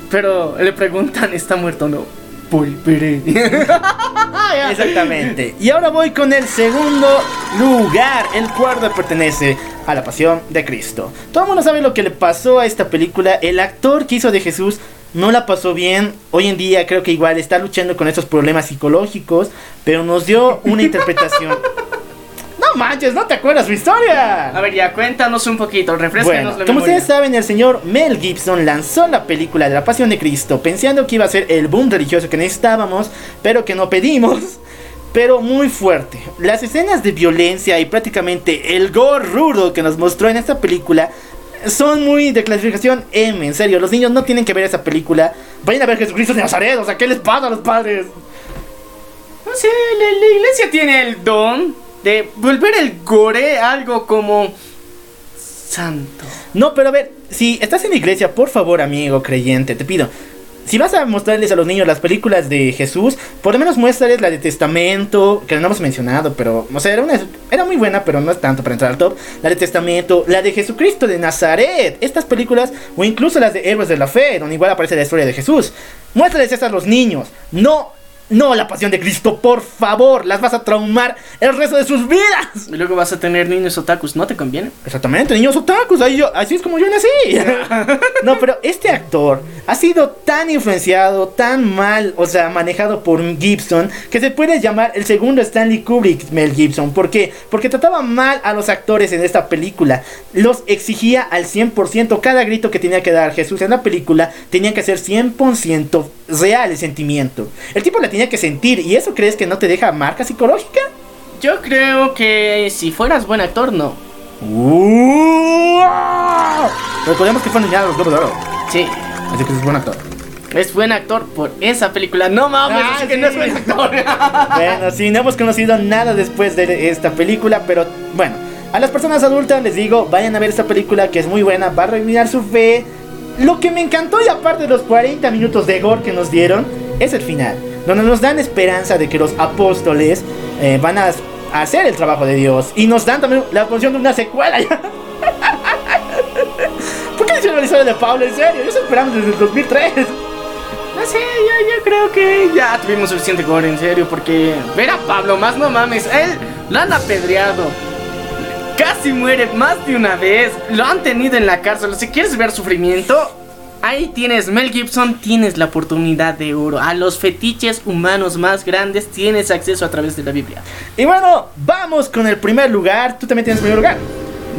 pero le preguntan, ¿está muerto o no? Volveré. Exactamente. Y ahora voy con el segundo lugar, el cuarto pertenece a la pasión de Cristo. Todo el mundo sabe lo que le pasó a esta película. El actor que hizo de Jesús no la pasó bien. Hoy en día creo que igual está luchando con estos problemas psicológicos, pero nos dio una interpretación. No manches, no te acuerdas su historia. A ver, ya cuéntanos un poquito, refrescanos Bueno, la como memoria. ustedes saben, el señor Mel Gibson lanzó la película de la Pasión de Cristo pensando que iba a ser el boom religioso que necesitábamos, pero que no pedimos. Pero muy fuerte. Las escenas de violencia y prácticamente el gore rudo que nos mostró en esta película son muy de clasificación M. En serio, los niños no tienen que ver esa película. Vayan a ver Jesucristo de Nazaret. O sea, ¿qué les pasa a los padres? No sé, la, la iglesia tiene el don de volver el gore algo como santo. No, pero a ver, si estás en la iglesia, por favor, amigo creyente, te pido. Si vas a mostrarles a los niños las películas de Jesús, por lo menos muéstrales la de Testamento, que no hemos mencionado, pero, o sea, era, una, era muy buena, pero no es tanto para entrar al top. La de Testamento, la de Jesucristo de Nazaret, estas películas, o incluso las de Héroes de la Fe, donde igual aparece la historia de Jesús. Muéstrales esas a los niños, no, no la pasión de Cristo, por favor, las vas a traumar el resto de sus vidas. Y luego vas a tener niños otakus, ¿no te conviene? Exactamente, niños otakus, ahí yo, así es como yo nací. no, pero este actor ha sido tan influenciado, tan mal, o sea, manejado por Gibson, que se puede llamar el segundo Stanley Kubrick Mel Gibson. ¿Por qué? Porque trataba mal a los actores en esta película. Los exigía al 100%. Cada grito que tenía que dar Jesús en la película tenía que ser 100% real el sentimiento. El tipo la tenía que sentir. ¿Y eso crees que no te deja marca psicológica? Yo creo que si fueras buen actor, no. Recordemos que fue nominado a los Globos de Oro. Sí, Así que es buen actor. es buen actor por esa película. No mames, Ah, que no es buen actor. Bueno, sí, no hemos conocido nada después de esta película, pero bueno, a las personas adultas les digo, vayan a ver esta película que es muy buena, va a reivindicar su fe. Lo que me encantó y aparte de los 40 minutos de gore que nos dieron, es el final, donde nos dan esperanza de que los apóstoles eh, van a hacer el trabajo de Dios y nos dan también la función de una secuela. ¿Por qué hicieron la historia de Pablo? En serio, yo esperando desde el 2003. No sé, yo, creo que ya tuvimos suficiente gore, en serio, porque ver a Pablo más, no mames, él lo han apedreado. Casi muere más de una vez, lo han tenido en la cárcel. Si quieres ver sufrimiento, ahí tienes Mel Gibson, tienes la oportunidad de oro. A los fetiches humanos más grandes tienes acceso a través de la Biblia. Y bueno, vamos con el primer lugar. Tú también tienes primer lugar.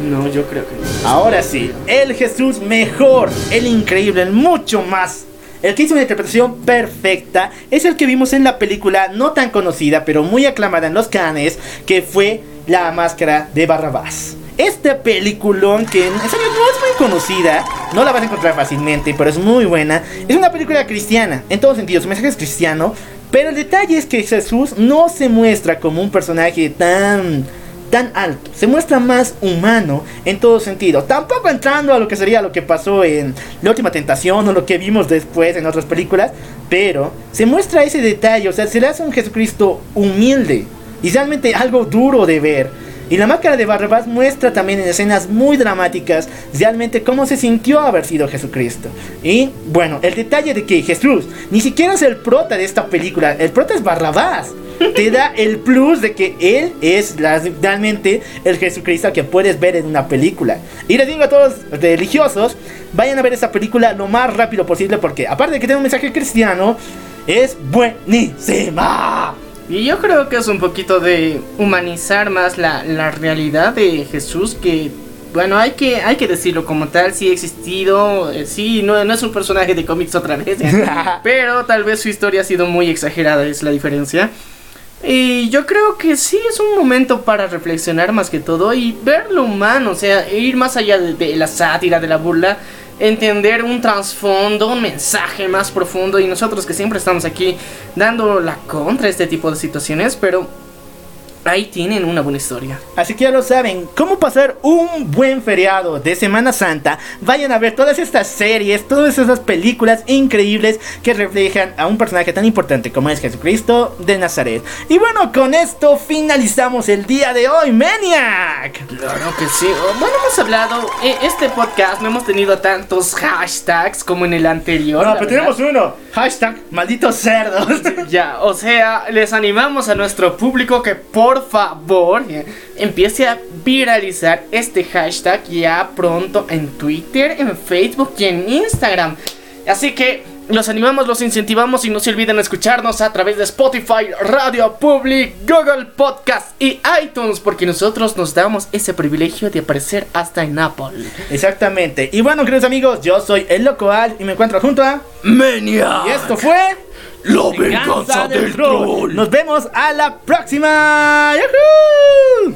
No, yo creo que no. Ahora sí, el Jesús mejor, el increíble, el mucho más. El que hizo una interpretación perfecta es el que vimos en la película no tan conocida, pero muy aclamada en los canes, que fue La Máscara de Barrabás. Este peliculón que no es muy conocida, no la vas a encontrar fácilmente, pero es muy buena. Es una película cristiana, en todos sentidos, su mensaje es cristiano, pero el detalle es que Jesús no se muestra como un personaje tan tan alto, se muestra más humano en todo sentido. Tampoco entrando a lo que sería lo que pasó en La Última Tentación o lo que vimos después en otras películas, pero se muestra ese detalle, o sea, se le hace un Jesucristo humilde y realmente algo duro de ver. Y la máscara de Barrabás muestra también en escenas muy dramáticas realmente cómo se sintió haber sido Jesucristo. Y bueno, el detalle de que Jesús ni siquiera es el prota de esta película, el prota es Barrabás. Te da el plus de que él es la- realmente el Jesucristo que puedes ver en una película. Y les digo a todos los religiosos, vayan a ver esa película lo más rápido posible porque aparte de que tiene un mensaje cristiano, es buenísima. Y yo creo que es un poquito de humanizar más la, la realidad de Jesús que, bueno, hay que, hay que decirlo como tal, sí ha existido, eh, sí, no, no es un personaje de cómics otra vez, pero tal vez su historia ha sido muy exagerada, es la diferencia. Y yo creo que sí es un momento para reflexionar más que todo y ver lo humano, o sea, ir más allá de, de la sátira, de la burla, entender un trasfondo, un mensaje más profundo y nosotros que siempre estamos aquí dando la contra a este tipo de situaciones, pero ahí tienen una buena historia. Así que ya lo saben, cómo pasar un buen feriado de Semana Santa. Vayan a ver todas estas series, todas esas películas increíbles que reflejan a un personaje tan importante como es Jesucristo de Nazaret. Y bueno, con esto finalizamos el día de hoy, Maniac. Claro que sí. Bueno, hemos hablado, eh, este podcast no hemos tenido tantos hashtags como en el anterior. No, pero verdad. tenemos uno. Hashtag malditos cerdos. Ya, o sea, les animamos a nuestro público que por favor eh, empiece a viralizar este hashtag ya pronto en Twitter, en Facebook y en Instagram. Así que los animamos, los incentivamos y no se olviden escucharnos a través de Spotify, Radio Public, Google Podcast y iTunes, porque nosotros nos damos ese privilegio de aparecer hasta en Apple. Exactamente. Y bueno, queridos amigos, yo soy el Loco Al y me encuentro junto a. Menia. Y esto fue. La venganza, del, troll. Nos vemos a la próxima. ¡Yahoo!